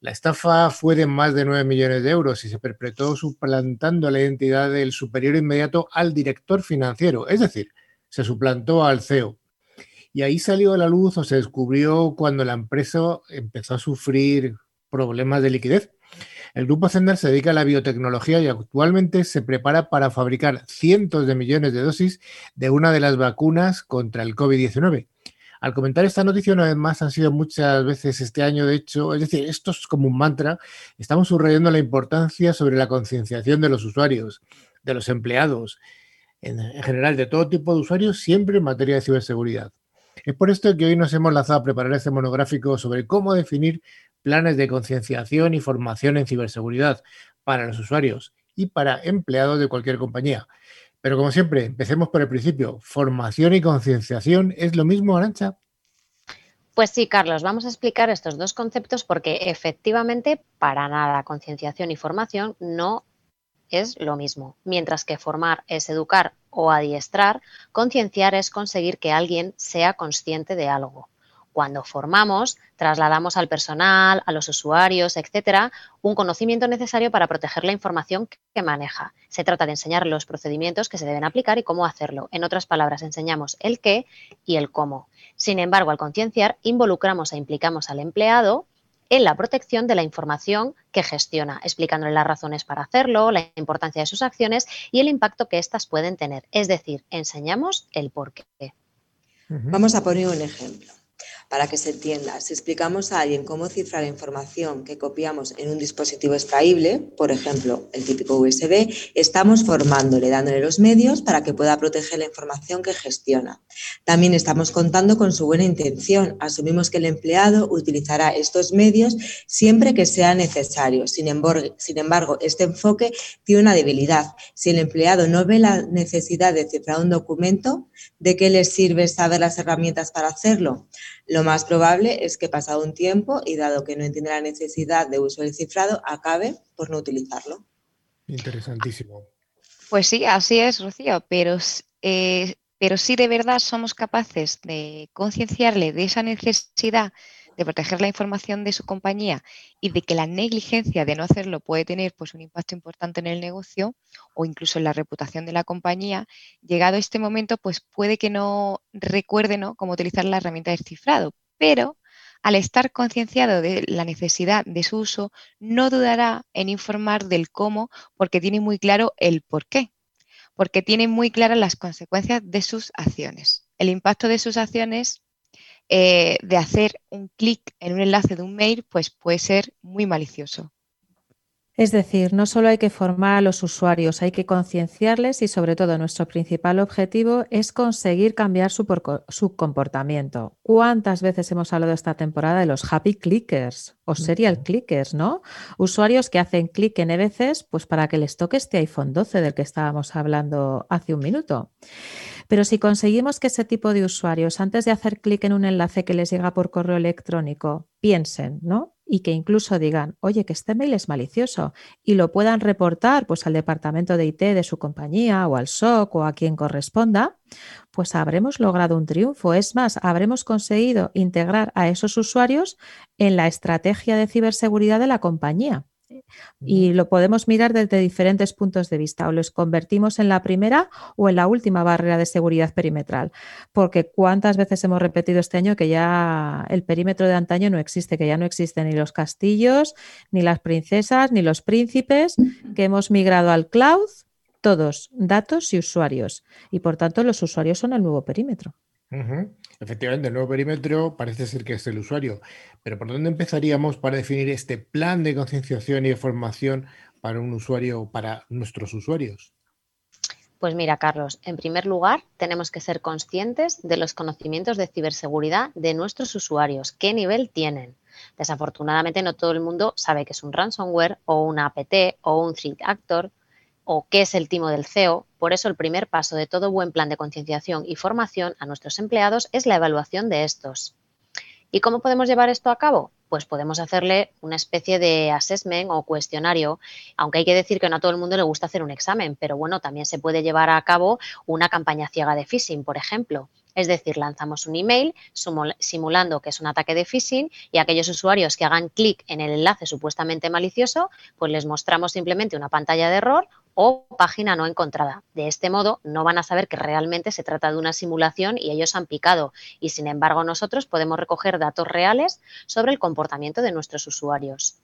A: La estafa fue de más de 9 millones de euros y se perpetró suplantando la identidad del superior inmediato al director financiero, es decir, se suplantó al CEO. Y ahí salió a la luz o se descubrió cuando la empresa empezó a sufrir problemas de liquidez. El grupo Zender se dedica a la biotecnología y actualmente se prepara para fabricar cientos de millones de dosis de una de las vacunas contra el COVID-19. Al comentar esta noticia, una vez más, han sido muchas veces este año, de hecho, es decir, esto es como un mantra, estamos subrayando la importancia sobre la concienciación de los usuarios, de los empleados, en general, de todo tipo de usuarios, siempre en materia de ciberseguridad. Es por esto que hoy nos hemos lanzado a preparar este monográfico sobre cómo definir planes de concienciación y formación en ciberseguridad para los usuarios y para empleados de cualquier compañía. Pero como siempre, empecemos por el principio. ¿Formación y concienciación es lo mismo, Arancha?
E: Pues sí, Carlos, vamos a explicar estos dos conceptos porque efectivamente para nada concienciación y formación no es lo mismo. Mientras que formar es educar o adiestrar, concienciar es conseguir que alguien sea consciente de algo. Cuando formamos, trasladamos al personal, a los usuarios, etcétera, un conocimiento necesario para proteger la información que maneja. Se trata de enseñar los procedimientos que se deben aplicar y cómo hacerlo. En otras palabras, enseñamos el qué y el cómo. Sin embargo, al concienciar, involucramos e implicamos al empleado en la protección de la información que gestiona, explicándole las razones para hacerlo, la importancia de sus acciones y el impacto que éstas pueden tener. Es decir, enseñamos el por qué.
B: Vamos a poner un ejemplo. Para que se entienda, si explicamos a alguien cómo cifrar la información que copiamos en un dispositivo extraíble, por ejemplo, el típico USB, estamos formándole, dándole los medios para que pueda proteger la información que gestiona. También estamos contando con su buena intención. Asumimos que el empleado utilizará estos medios siempre que sea necesario. Sin embargo, sin embargo, este enfoque tiene una debilidad. Si el empleado no ve la necesidad de cifrar un documento, ¿de qué le sirve saber las herramientas para hacerlo? Lo más probable es que pasado un tiempo y dado que no entiende la necesidad de uso del cifrado, acabe por no utilizarlo.
A: Interesantísimo.
D: Pues sí, así es, Rocío, pero, eh, pero sí de verdad somos capaces de concienciarle de esa necesidad de proteger la información de su compañía y de que la negligencia de no hacerlo puede tener pues, un impacto importante en el negocio o incluso en la reputación de la compañía, llegado este momento, pues puede que no recuerde cómo utilizar la herramienta de cifrado, pero al estar concienciado de la necesidad de su uso, no dudará en informar del cómo porque tiene muy claro el por qué, porque tiene muy claras las consecuencias de sus acciones. El impacto de sus acciones eh, de hacer un clic en un enlace de un mail, pues puede ser muy malicioso.
C: Es decir, no solo hay que formar a los usuarios, hay que concienciarles y sobre todo nuestro principal objetivo es conseguir cambiar su, su, comportamiento. ¿Cuántas veces hemos hablado esta temporada de los happy clickers o serial clickers, ¿no? Usuarios que hacen clic en veces pues para que les toque este iPhone 12 del que estábamos hablando hace un minuto. Pero si conseguimos que ese tipo de usuarios, antes de hacer clic en un enlace que les llega por correo electrónico, piensen, ¿no? Y que incluso digan, oye, que este mail es malicioso y lo puedan reportar pues al departamento de IT de su compañía o al SOC o a quien corresponda, pues habremos logrado un triunfo. Es más, habremos conseguido integrar a esos usuarios en la estrategia de ciberseguridad de la compañía. Y lo podemos mirar desde diferentes puntos de vista. O los convertimos en la primera o en la última barrera de seguridad perimetral. Porque cuántas veces hemos repetido este año que ya el perímetro de antaño no existe, que ya no existen ni los castillos, ni las princesas, ni los príncipes, que hemos migrado al cloud, todos datos y usuarios. Y por tanto los usuarios son el nuevo perímetro.
A: Efectivamente, el nuevo perímetro parece ser que es el usuario. Pero ¿por dónde empezaríamos para definir este plan de concienciación y de formación para un usuario o para nuestros usuarios?
E: Pues mira, Carlos, en primer lugar, tenemos que ser conscientes de los conocimientos de ciberseguridad de nuestros usuarios, qué nivel tienen. Desafortunadamente, no todo el mundo sabe que es un ransomware o una APT o un threat actor o qué es el timo del CEO. Por eso el primer paso de todo buen plan de concienciación y formación a nuestros empleados es la evaluación de estos. ¿Y cómo podemos llevar esto a cabo? Pues podemos hacerle una especie de assessment o cuestionario, aunque hay que decir que no a todo el mundo le gusta hacer un examen, pero bueno, también se puede llevar a cabo una campaña ciega de phishing, por ejemplo. Es decir, lanzamos un email simulando que es un ataque de phishing y aquellos usuarios que hagan clic en el enlace supuestamente malicioso, pues les mostramos simplemente una pantalla de error o página no encontrada. De este modo, no van a saber que realmente se trata de una simulación y ellos han picado. Y sin embargo, nosotros podemos recoger datos reales sobre el comportamiento de nuestros usuarios.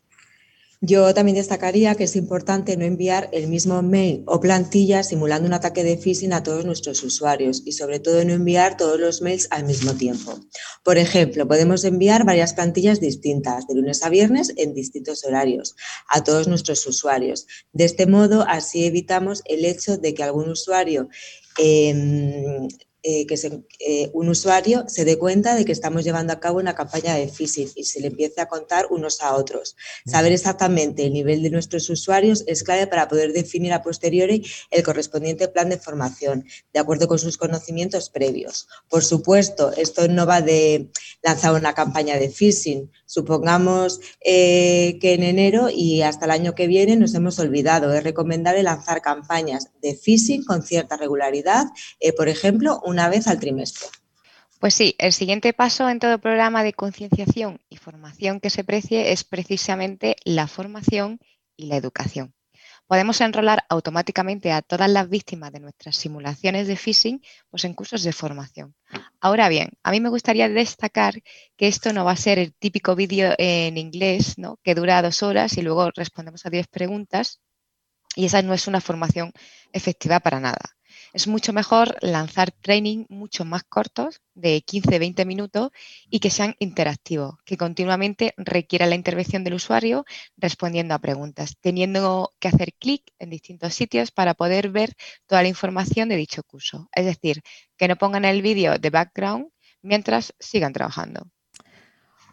B: Yo también destacaría que es importante no enviar el mismo mail o plantilla simulando un ataque de phishing a todos nuestros usuarios y sobre todo no enviar todos los mails al mismo tiempo. Por ejemplo, podemos enviar varias plantillas distintas de lunes a viernes en distintos horarios a todos nuestros usuarios. De este modo, así evitamos el hecho de que algún usuario em, eh, que eh, un usuario se dé cuenta de que estamos llevando a cabo una campaña de phishing y se le empiece a contar unos a otros. Saber exactamente el nivel de nuestros usuarios es clave para poder definir a posteriori el correspondiente plan de formación, de acuerdo con sus conocimientos previos. Por supuesto, esto no va de lanzar una campaña de phishing. Supongamos eh, que en enero y hasta el año que viene nos hemos olvidado. Es recomendable lanzar campañas de phishing con cierta regularidad, por ejemplo, una vez al trimestre.
D: Pues sí, el siguiente paso en todo programa de concienciación y formación que se precie es precisamente la formación y la educación podemos enrolar automáticamente a todas las víctimas de nuestras simulaciones de phishing pues en cursos de formación. Ahora bien, a mí me gustaría destacar que esto no va a ser el típico vídeo en inglés ¿no? que dura dos horas y luego respondemos a diez preguntas y esa no es una formación efectiva para nada es mucho mejor lanzar training mucho más cortos, de 15-20 minutos, y que sean interactivos, que continuamente requiera la intervención del usuario respondiendo a preguntas, teniendo que hacer clic en distintos sitios para poder ver toda la información de dicho curso. Es decir, que no pongan el vídeo de background mientras sigan trabajando.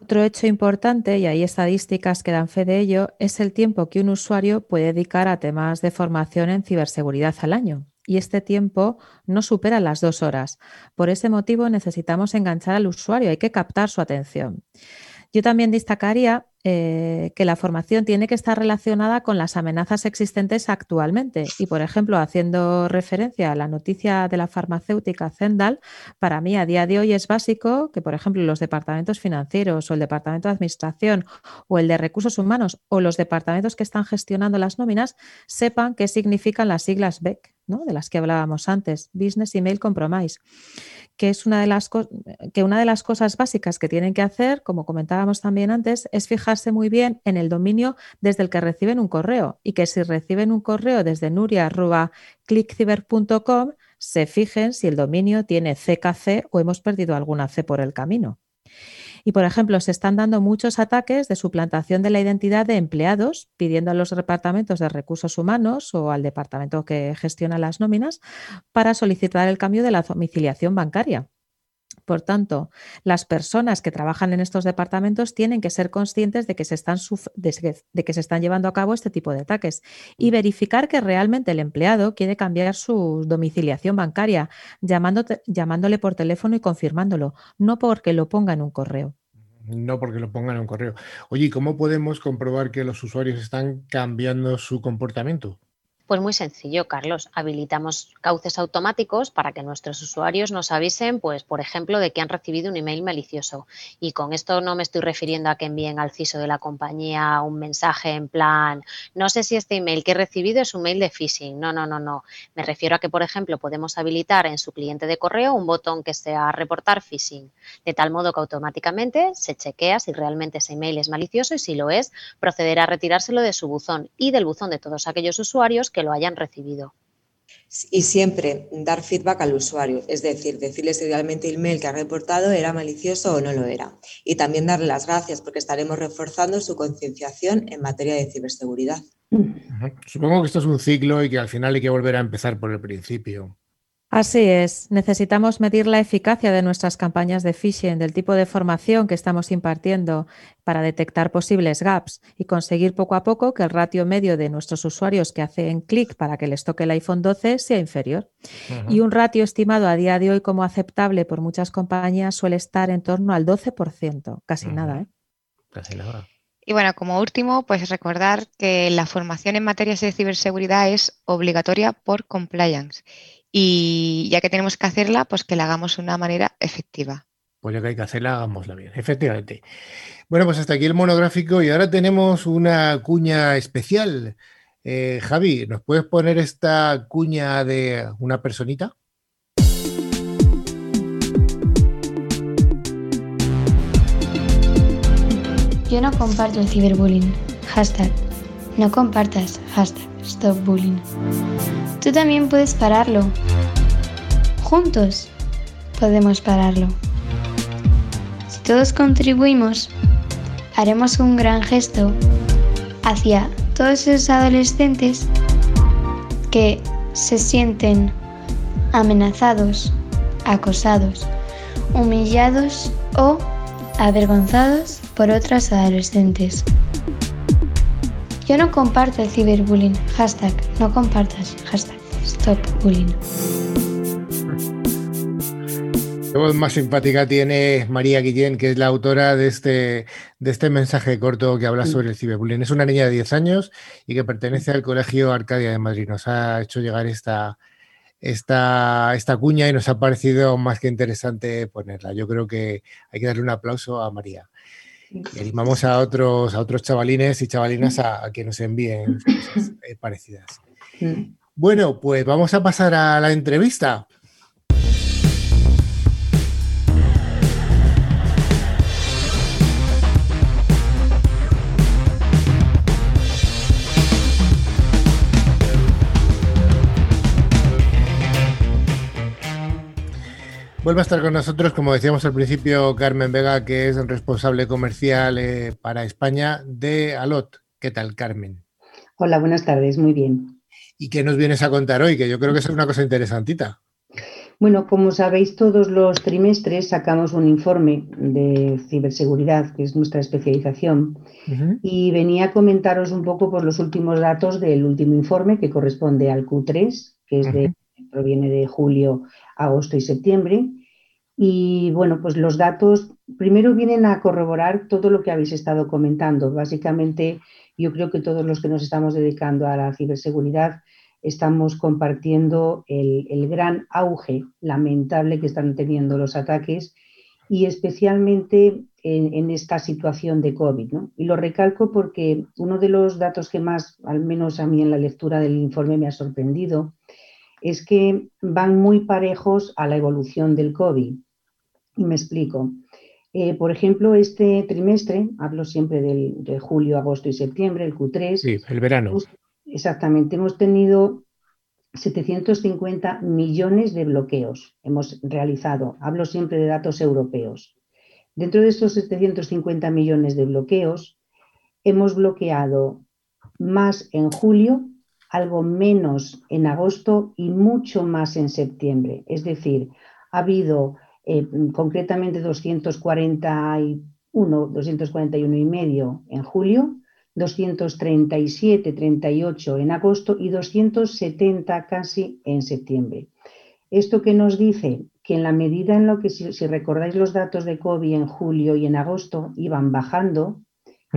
C: Otro hecho importante, y hay estadísticas que dan fe de ello, es el tiempo que un usuario puede dedicar a temas de formación en ciberseguridad al año y este tiempo no supera las dos horas. Por ese motivo necesitamos enganchar al usuario, hay que captar su atención. Yo también destacaría eh, que la formación tiene que estar relacionada con las amenazas existentes actualmente. Y, por ejemplo, haciendo referencia a la noticia de la farmacéutica Zendal, para mí a día de hoy es básico que, por ejemplo, los departamentos financieros o el departamento de administración o el de recursos humanos o los departamentos que están gestionando las nóminas sepan qué significan las siglas BEC, ¿no? de las que hablábamos antes, Business Email Compromise que es una de las que una de las cosas básicas que tienen que hacer, como comentábamos también antes, es fijarse muy bien en el dominio desde el que reciben un correo y que si reciben un correo desde nuria@clickciber.com se fijen si el dominio tiene CKC o hemos perdido alguna C por el camino. Y, por ejemplo, se están dando muchos ataques de suplantación de la identidad de empleados, pidiendo a los departamentos de recursos humanos o al departamento que gestiona las nóminas para solicitar el cambio de la domiciliación bancaria. Por tanto, las personas que trabajan en estos departamentos tienen que ser conscientes de que, se están de que se están llevando a cabo este tipo de ataques y verificar que realmente el empleado quiere cambiar su domiciliación bancaria, llamándole por teléfono y confirmándolo, no porque lo ponga en un correo.
A: No porque lo pongan en un correo. Oye, ¿cómo podemos comprobar que los usuarios están cambiando su comportamiento?
E: Pues muy sencillo, Carlos. Habilitamos cauces automáticos para que nuestros usuarios nos avisen, pues, por ejemplo, de que han recibido un email malicioso. Y con esto no me estoy refiriendo a que envíen al CISO de la compañía un mensaje en plan, no sé si este email que he recibido es un mail de phishing. No, no, no, no. Me refiero a que, por ejemplo, podemos habilitar en su cliente de correo un botón que sea reportar phishing, de tal modo que automáticamente se chequea si realmente ese email es malicioso y si lo es, procederá a retirárselo de su buzón y del buzón de todos aquellos usuarios que lo hayan recibido.
B: Y siempre dar feedback al usuario, es decir, decirle si realmente el mail que ha reportado era malicioso o no lo era. Y también darle las gracias porque estaremos reforzando su concienciación en materia de ciberseguridad.
A: Supongo que esto es un ciclo y que al final hay que volver a empezar por el principio.
C: Así es, necesitamos medir la eficacia de nuestras campañas de phishing, del tipo de formación que estamos impartiendo para detectar posibles gaps y conseguir poco a poco que el ratio medio de nuestros usuarios que hacen clic para que les toque el iPhone 12 sea inferior. Y un ratio estimado a día de hoy como aceptable por muchas compañías suele estar en torno al 12%, casi nada. ¿eh?
A: Casi nada.
D: Y bueno, como último, pues recordar que la formación en materias de ciberseguridad es obligatoria por compliance y ya que tenemos que hacerla, pues que la hagamos de una manera efectiva.
A: Pues ya que hay que hacerla, hagámosla bien, efectivamente. Bueno, pues hasta aquí el monográfico y ahora tenemos una cuña especial. Eh, Javi, ¿nos puedes poner esta cuña de una personita?
H: Yo no comparto el ciberbullying. Hashtag. No compartas. Hashtag. Stop bullying. Tú también puedes pararlo. Juntos podemos pararlo. Si todos contribuimos, haremos un gran gesto hacia todos esos adolescentes que se sienten amenazados acosados, humillados o avergonzados por otras adolescentes. Yo no comparto el ciberbullying. Hashtag no compartas. Hashtag stop bullying.
A: La voz más simpática tiene María Guillén, que es la autora de este, de este mensaje corto que habla sobre el ciberbullying. Es una niña de 10 años y que pertenece al Colegio Arcadia de Madrid. Nos ha hecho llegar esta, esta, esta cuña y nos ha parecido más que interesante ponerla. Yo creo que hay que darle un aplauso a María. Y animamos a otros, a otros chavalines y chavalinas a, que nos envíen cosas eh, parecidas.
F: Mm.
A: Bueno, pues vamos a pasar a la entrevista. Vuelve a estar con nosotros, como decíamos al principio, Carmen Vega, que es responsable comercial eh, para España de Alot. ¿Qué tal, Carmen?
F: Hola, buenas tardes, muy bien.
A: ¿Y qué nos vienes a contar hoy? Que yo creo que es una cosa interesantita.
F: Bueno, como sabéis, todos los trimestres sacamos un informe de ciberseguridad, que es nuestra especialización, y venía a comentaros un poco por los últimos datos del último informe, que corresponde al Q3, que es de, proviene de julio, agosto y septiembre. Y bueno, pues los datos primero vienen a corroborar todo lo que habéis estado comentando. Básicamente, yo creo que todos los que nos estamos dedicando a la ciberseguridad estamos compartiendo el, el gran auge lamentable que están teniendo los ataques y especialmente en, esta situación de COVID. ¿no? Y lo recalco porque uno de los datos que más, al menos a mí en la lectura del informe, me ha sorprendido, es que van muy parejos a la evolución del COVID. Y me explico. Eh, por ejemplo, este trimestre, hablo siempre del, de julio, agosto y septiembre, el Q3,
A: Sí, el verano.
F: hemos- exactamente, hemos tenido 750 millones de bloqueos. Hemos realizado, hablo siempre de datos europeos. Dentro de estos 750 millones de bloqueos, hemos bloqueado más en julio, algo menos en agosto y mucho más en septiembre. Es decir, ha habido eh, concretamente 241, 241 y medio en julio, 237, 38 en agosto y 270 casi en septiembre. ¿Esto qué nos dice? Que en la medida en lo que, si, si recordáis los datos de COVID en julio y en agosto, iban bajando,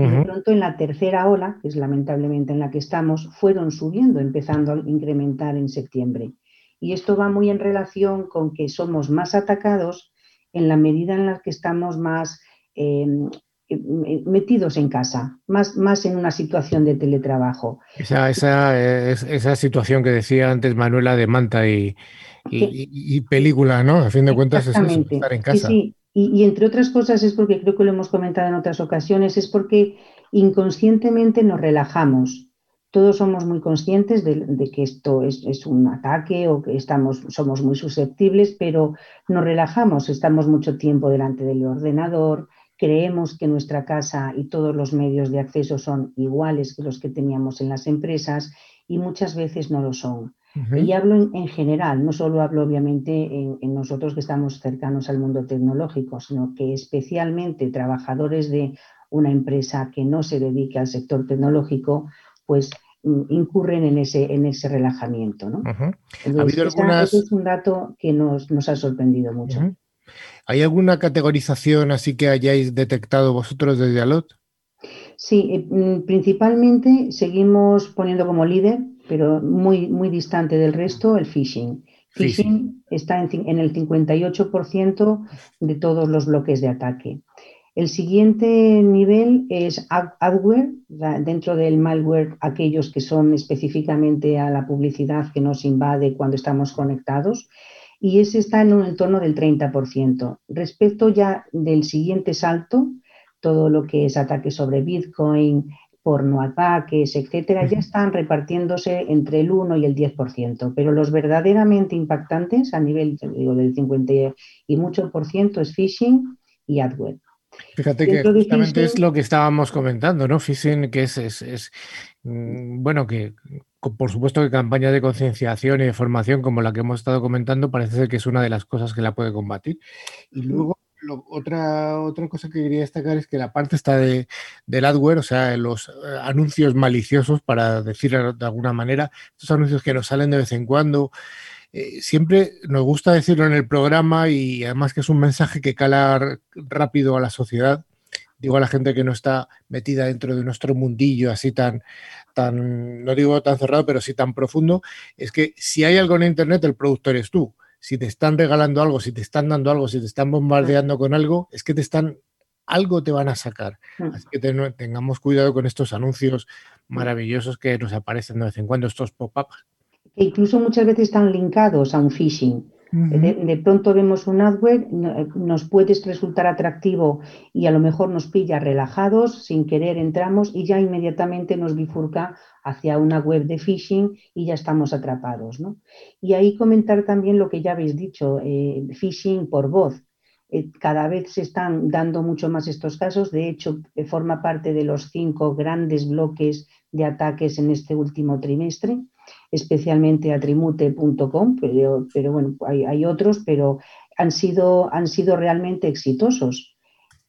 F: de pronto en la tercera ola, que es lamentablemente en la que estamos, fueron subiendo, empezando a incrementar en septiembre. Y esto va muy en relación con que somos más atacados en la medida en la que estamos más eh, eh, metidos en casa, más, más en una situación de teletrabajo.
A: Esa, esa, eh, es- esa situación que decía antes Manuela de manta y, y- película, ¿no? A fin de cuentas es eso, estar en
F: Sí,
A: casa.
F: sí. Y, y entre otras cosas es porque creo que lo hemos comentado en otras ocasiones, es porque inconscientemente nos relajamos. Todos somos muy conscientes de, que esto es, es un ataque o que estamos, somos muy susceptibles, pero nos relajamos, estamos mucho tiempo delante del ordenador, creemos que nuestra casa y todos los medios de acceso son iguales que los que teníamos en las empresas y muchas veces no lo son. Y hablo en, en general, no solo hablo obviamente en, en nosotros que estamos cercanos al mundo tecnológico, sino que especialmente trabajadores de una empresa que no se dedique al sector tecnológico, pues mm, incurren en ese, en ese relajamiento. ¿no? Entonces,
A: habido
F: esa-
A: algunas-
F: ese es un dato que nos, nos ha sorprendido mucho.
A: ¿Hay alguna categorización así que hayáis detectado vosotros desde Alot?
F: Sí, eh, mm, principalmente seguimos poniendo como líder, pero muy, muy distante del resto, el phishing.
A: Phishing.
F: Phishing está en, en el 58% de todos los bloques de ataque. El siguiente nivel es ad- adware, dentro del malware, aquellos que son específicamente a la publicidad que nos invade cuando estamos conectados, y ese está en un entorno del 30%. Respecto ya del siguiente salto, todo lo que es ataques sobre Bitcoin, porno ataques, etcétera, ya están repartiéndose entre el 1 y el 10%, pero los verdaderamente impactantes a nivel digo, del 50 y mucho por ciento es phishing y adware.
A: Fíjate que justamente
F: phishing-
A: es lo que estábamos comentando, ¿no? Phishing, que es, es- es, mm, bueno, que por supuesto que campañas de concienciación y de formación como la que hemos estado comentando parece ser que es una de las cosas que la puede combatir. Y luego otra, otra cosa que quería destacar es que la parte está de, del adware, o sea, los eh, anuncios maliciosos, para decirlo de alguna manera, estos anuncios que nos salen de vez en cuando, eh, siempre nos gusta decirlo en el programa y además que es un mensaje que cala rápido a la sociedad. Digo a la gente que no está metida dentro de nuestro mundillo así tan, tan, no digo tan cerrado, pero sí tan profundo, es que si hay algo en Internet, el productor es tú si te están regalando algo, si te están dando algo, si te están bombardeando con algo, es que te están, algo te van a sacar. Mm. Así que tengamos cuidado con estos anuncios maravillosos que nos aparecen de vez en cuando, estos pop-ups.
F: incluso muchas veces están linkados a un phishing. De, pronto vemos un adware, nos puede resultar atractivo y a lo mejor nos pilla relajados, sin querer entramos y ya inmediatamente nos bifurca hacia una web de phishing y ya estamos atrapados. ¿no? Y ahí comentar también lo que ya habéis dicho, eh, phishing por voz. Eh, cada vez se están dando mucho más estos casos. De hecho, eh, forma parte de los cinco grandes bloques de ataques en este último trimestre, especialmente a trimute.com, pero, pero, bueno, hay, otros, pero han sido, han sido realmente exitosos.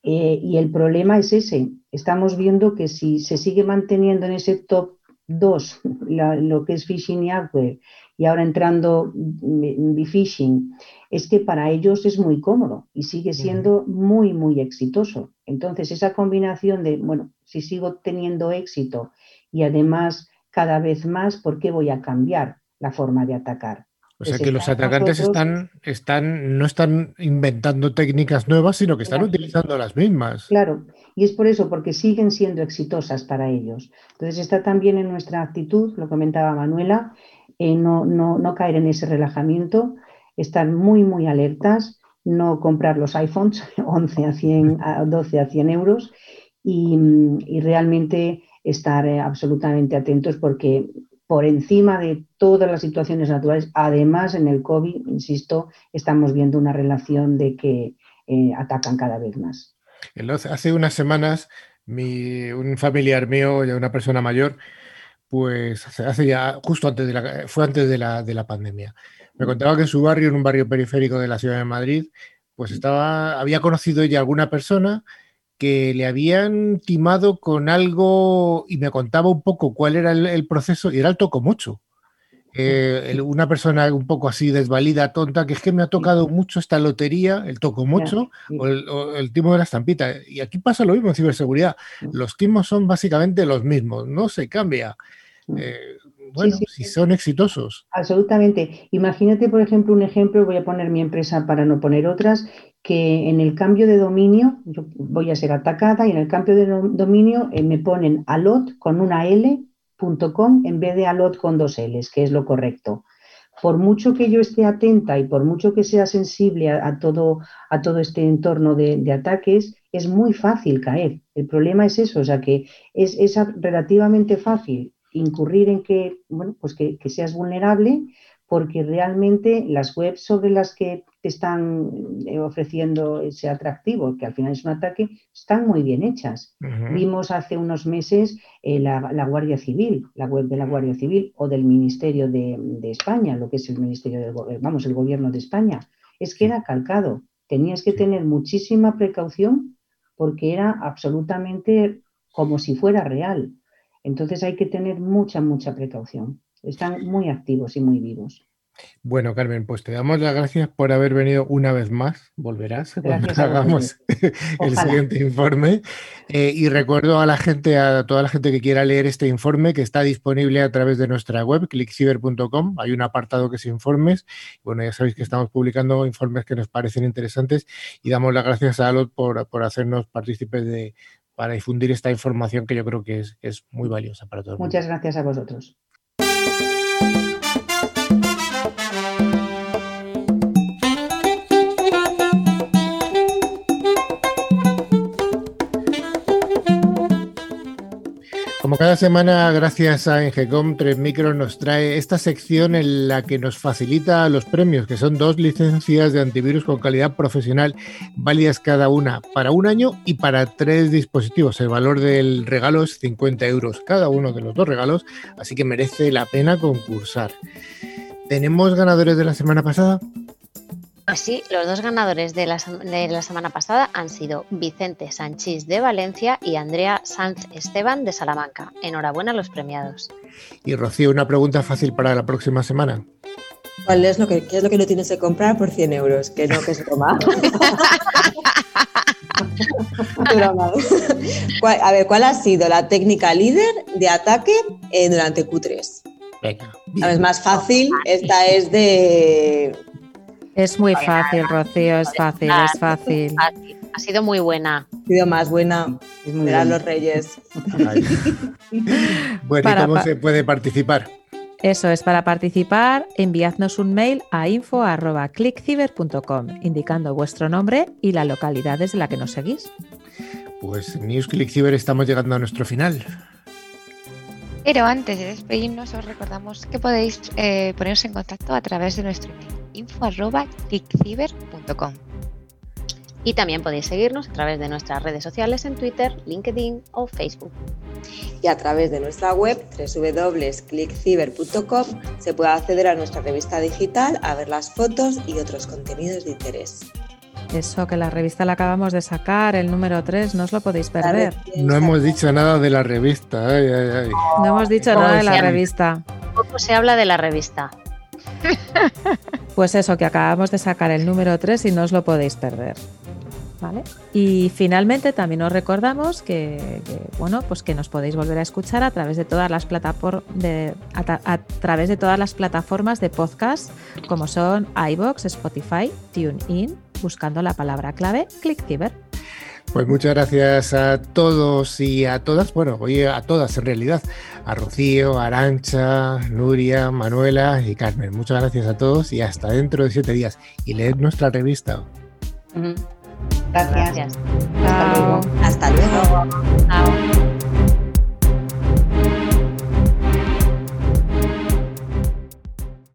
F: y el problema es ese. Estamos viendo que si se sigue manteniendo en ese top Dos, lo que es phishing y adware, y ahora entrando phishing, es que para ellos es muy cómodo y sigue siendo muy, muy exitoso. Entonces, esa combinación de, bueno, si sigo teniendo éxito y además cada vez más, ¿por qué voy a cambiar la forma de atacar?
A: O sea que los atacantes están, están, no están inventando técnicas nuevas, sino que están utilizando las mismas.
F: Claro, y es por eso, porque siguen siendo exitosas para ellos. Entonces está también en nuestra actitud, lo comentaba Manuela, eh, no, no, caer en ese relajamiento, estar muy, muy alertas, no comprar los iPhones 11 a 100, a 12 a 100 euros y, y realmente estar eh, absolutamente atentos porque por encima de todas las situaciones naturales. Además, en el COVID, insisto, estamos viendo una relación de que eh, atacan cada vez más.
A: Hace unas semanas, un familiar mío, una persona mayor, pues hace ya, justo antes de la, fue antes de la, de la pandemia, me contaba que en su barrio, en un barrio periférico de la ciudad de Madrid, pues estaba, había conocido ella alguna persona que le habían timado con algo y me contaba un poco cuál era el, proceso y era el toco mucho. Eh, una persona un poco así desvalida, tonta, que es que me ha tocado mucho esta lotería, el toco mucho o el, timo de la estampita. Y aquí pasa lo mismo en ciberseguridad. Los timos son básicamente los mismos, no se cambia. Eh, bueno, si son exitosos.
F: Absolutamente. Imagínate, por ejemplo, un ejemplo, voy a poner mi empresa para no poner otras, que en el cambio de dominio, yo voy a ser atacada y en el cambio de dominio eh, me ponen alot con una L.com en vez de alot con dos L's, que es lo correcto. Por mucho que yo esté atenta y por mucho que sea sensible a, todo, a todo este entorno de, ataques, es muy fácil caer. El problema es eso, o sea que es, es relativamente fácil incurrir en que, bueno, pues que, que seas vulnerable porque realmente las webs sobre las que te están eh, ofreciendo ese atractivo, que al final es un ataque, están muy bien hechas. Vimos hace unos meses eh, la, Guardia Civil, la web de la Guardia Civil o del Ministerio de, España, lo que es el Ministerio del vamos, el Gobierno de España. Es que era calcado. Tenías que tener muchísima precaución porque era absolutamente como si fuera real. Entonces hay que tener mucha, mucha precaución. Están muy activos y muy vivos.
A: Bueno, Carmen, pues te damos las gracias por haber venido una vez más. Volverás cuando hagamos el siguiente informe. Eh, y recuerdo a la gente, a toda la gente que quiera leer este informe, que está disponible a través de nuestra web, clickciber.com. Hay un apartado que es informes. Bueno, ya sabéis que estamos publicando informes que nos parecen interesantes y damos las gracias a Alot por, por hacernos partícipes de, para difundir esta información que yo creo que es, es muy valiosa para todos.
F: Muchas gracias a vosotros.
A: Como cada semana, gracias a Engecom 3 Micro nos trae esta sección en la que nos facilita los premios, que son dos licencias de antivirus con calidad profesional, válidas cada una para un año y para tres dispositivos. El valor del regalo es 50 euros cada uno de los dos regalos, así que merece la pena concursar. ¿Tenemos ganadores de la semana pasada?
E: Pues sí, los dos ganadores de la, de la, semana pasada han sido Vicente Sanchís de Valencia y Andrea Sanz Esteban de Salamanca. Enhorabuena a los premiados.
A: Y Rocío, una pregunta fácil para la próxima semana.
B: ¿Cuál es lo que, qué es lo que no tienes que comprar por 100 euros? Que no, que es broma. a ver, ¿cuál ha sido la técnica líder de ataque eh, durante Q3?
A: Venga.
B: Es más fácil, esta es de
C: es muy fácil, Rocío, es fácil, es fácil.
E: Ha sido muy buena.
B: Ha sido más buena. Verán los reyes.
A: bueno, ¿y cómo se puede participar?
C: Eso es, para participar, enviadnos un mail a info.clickciber.com indicando vuestro nombre y la localidad desde la que nos seguís.
A: Pues News ClickCiber estamos llegando a nuestro final.
D: Pero antes de despedirnos, os recordamos que podéis eh, poneros en contacto a través de nuestro email info.clickciber.com.
E: Y también podéis seguirnos a través de nuestras redes sociales en Twitter, LinkedIn o Facebook.
B: Y a través de nuestra web www.clickciber.com se puede acceder a nuestra revista digital, a ver las fotos y otros contenidos de interés.
C: Eso, que la revista la acabamos de sacar, el número 3, no os lo podéis perder.
A: No hemos dicho nada de la revista.
C: No hemos dicho nada de la revista.
E: Poco se habla de la revista.
C: Pues eso, que acabamos de sacar el número 3 y no os lo podéis perder. ¿Vale? Y finalmente también os recordamos que, bueno, pues que nos podéis volver a escuchar a través de todas las de, a, través de todas las plataformas de podcast como son iBox, Spotify, TuneIn, buscando la palabra clave ClickCiber.
A: Pues muchas gracias a todos y a todas, bueno, oye, a todas en realidad, a Rocío, Arancha, Nuria, Manuela y Carmen. Muchas gracias a todos y hasta dentro de siete días. Y leed nuestra revista.
B: Gracias. Hasta luego. Hasta luego.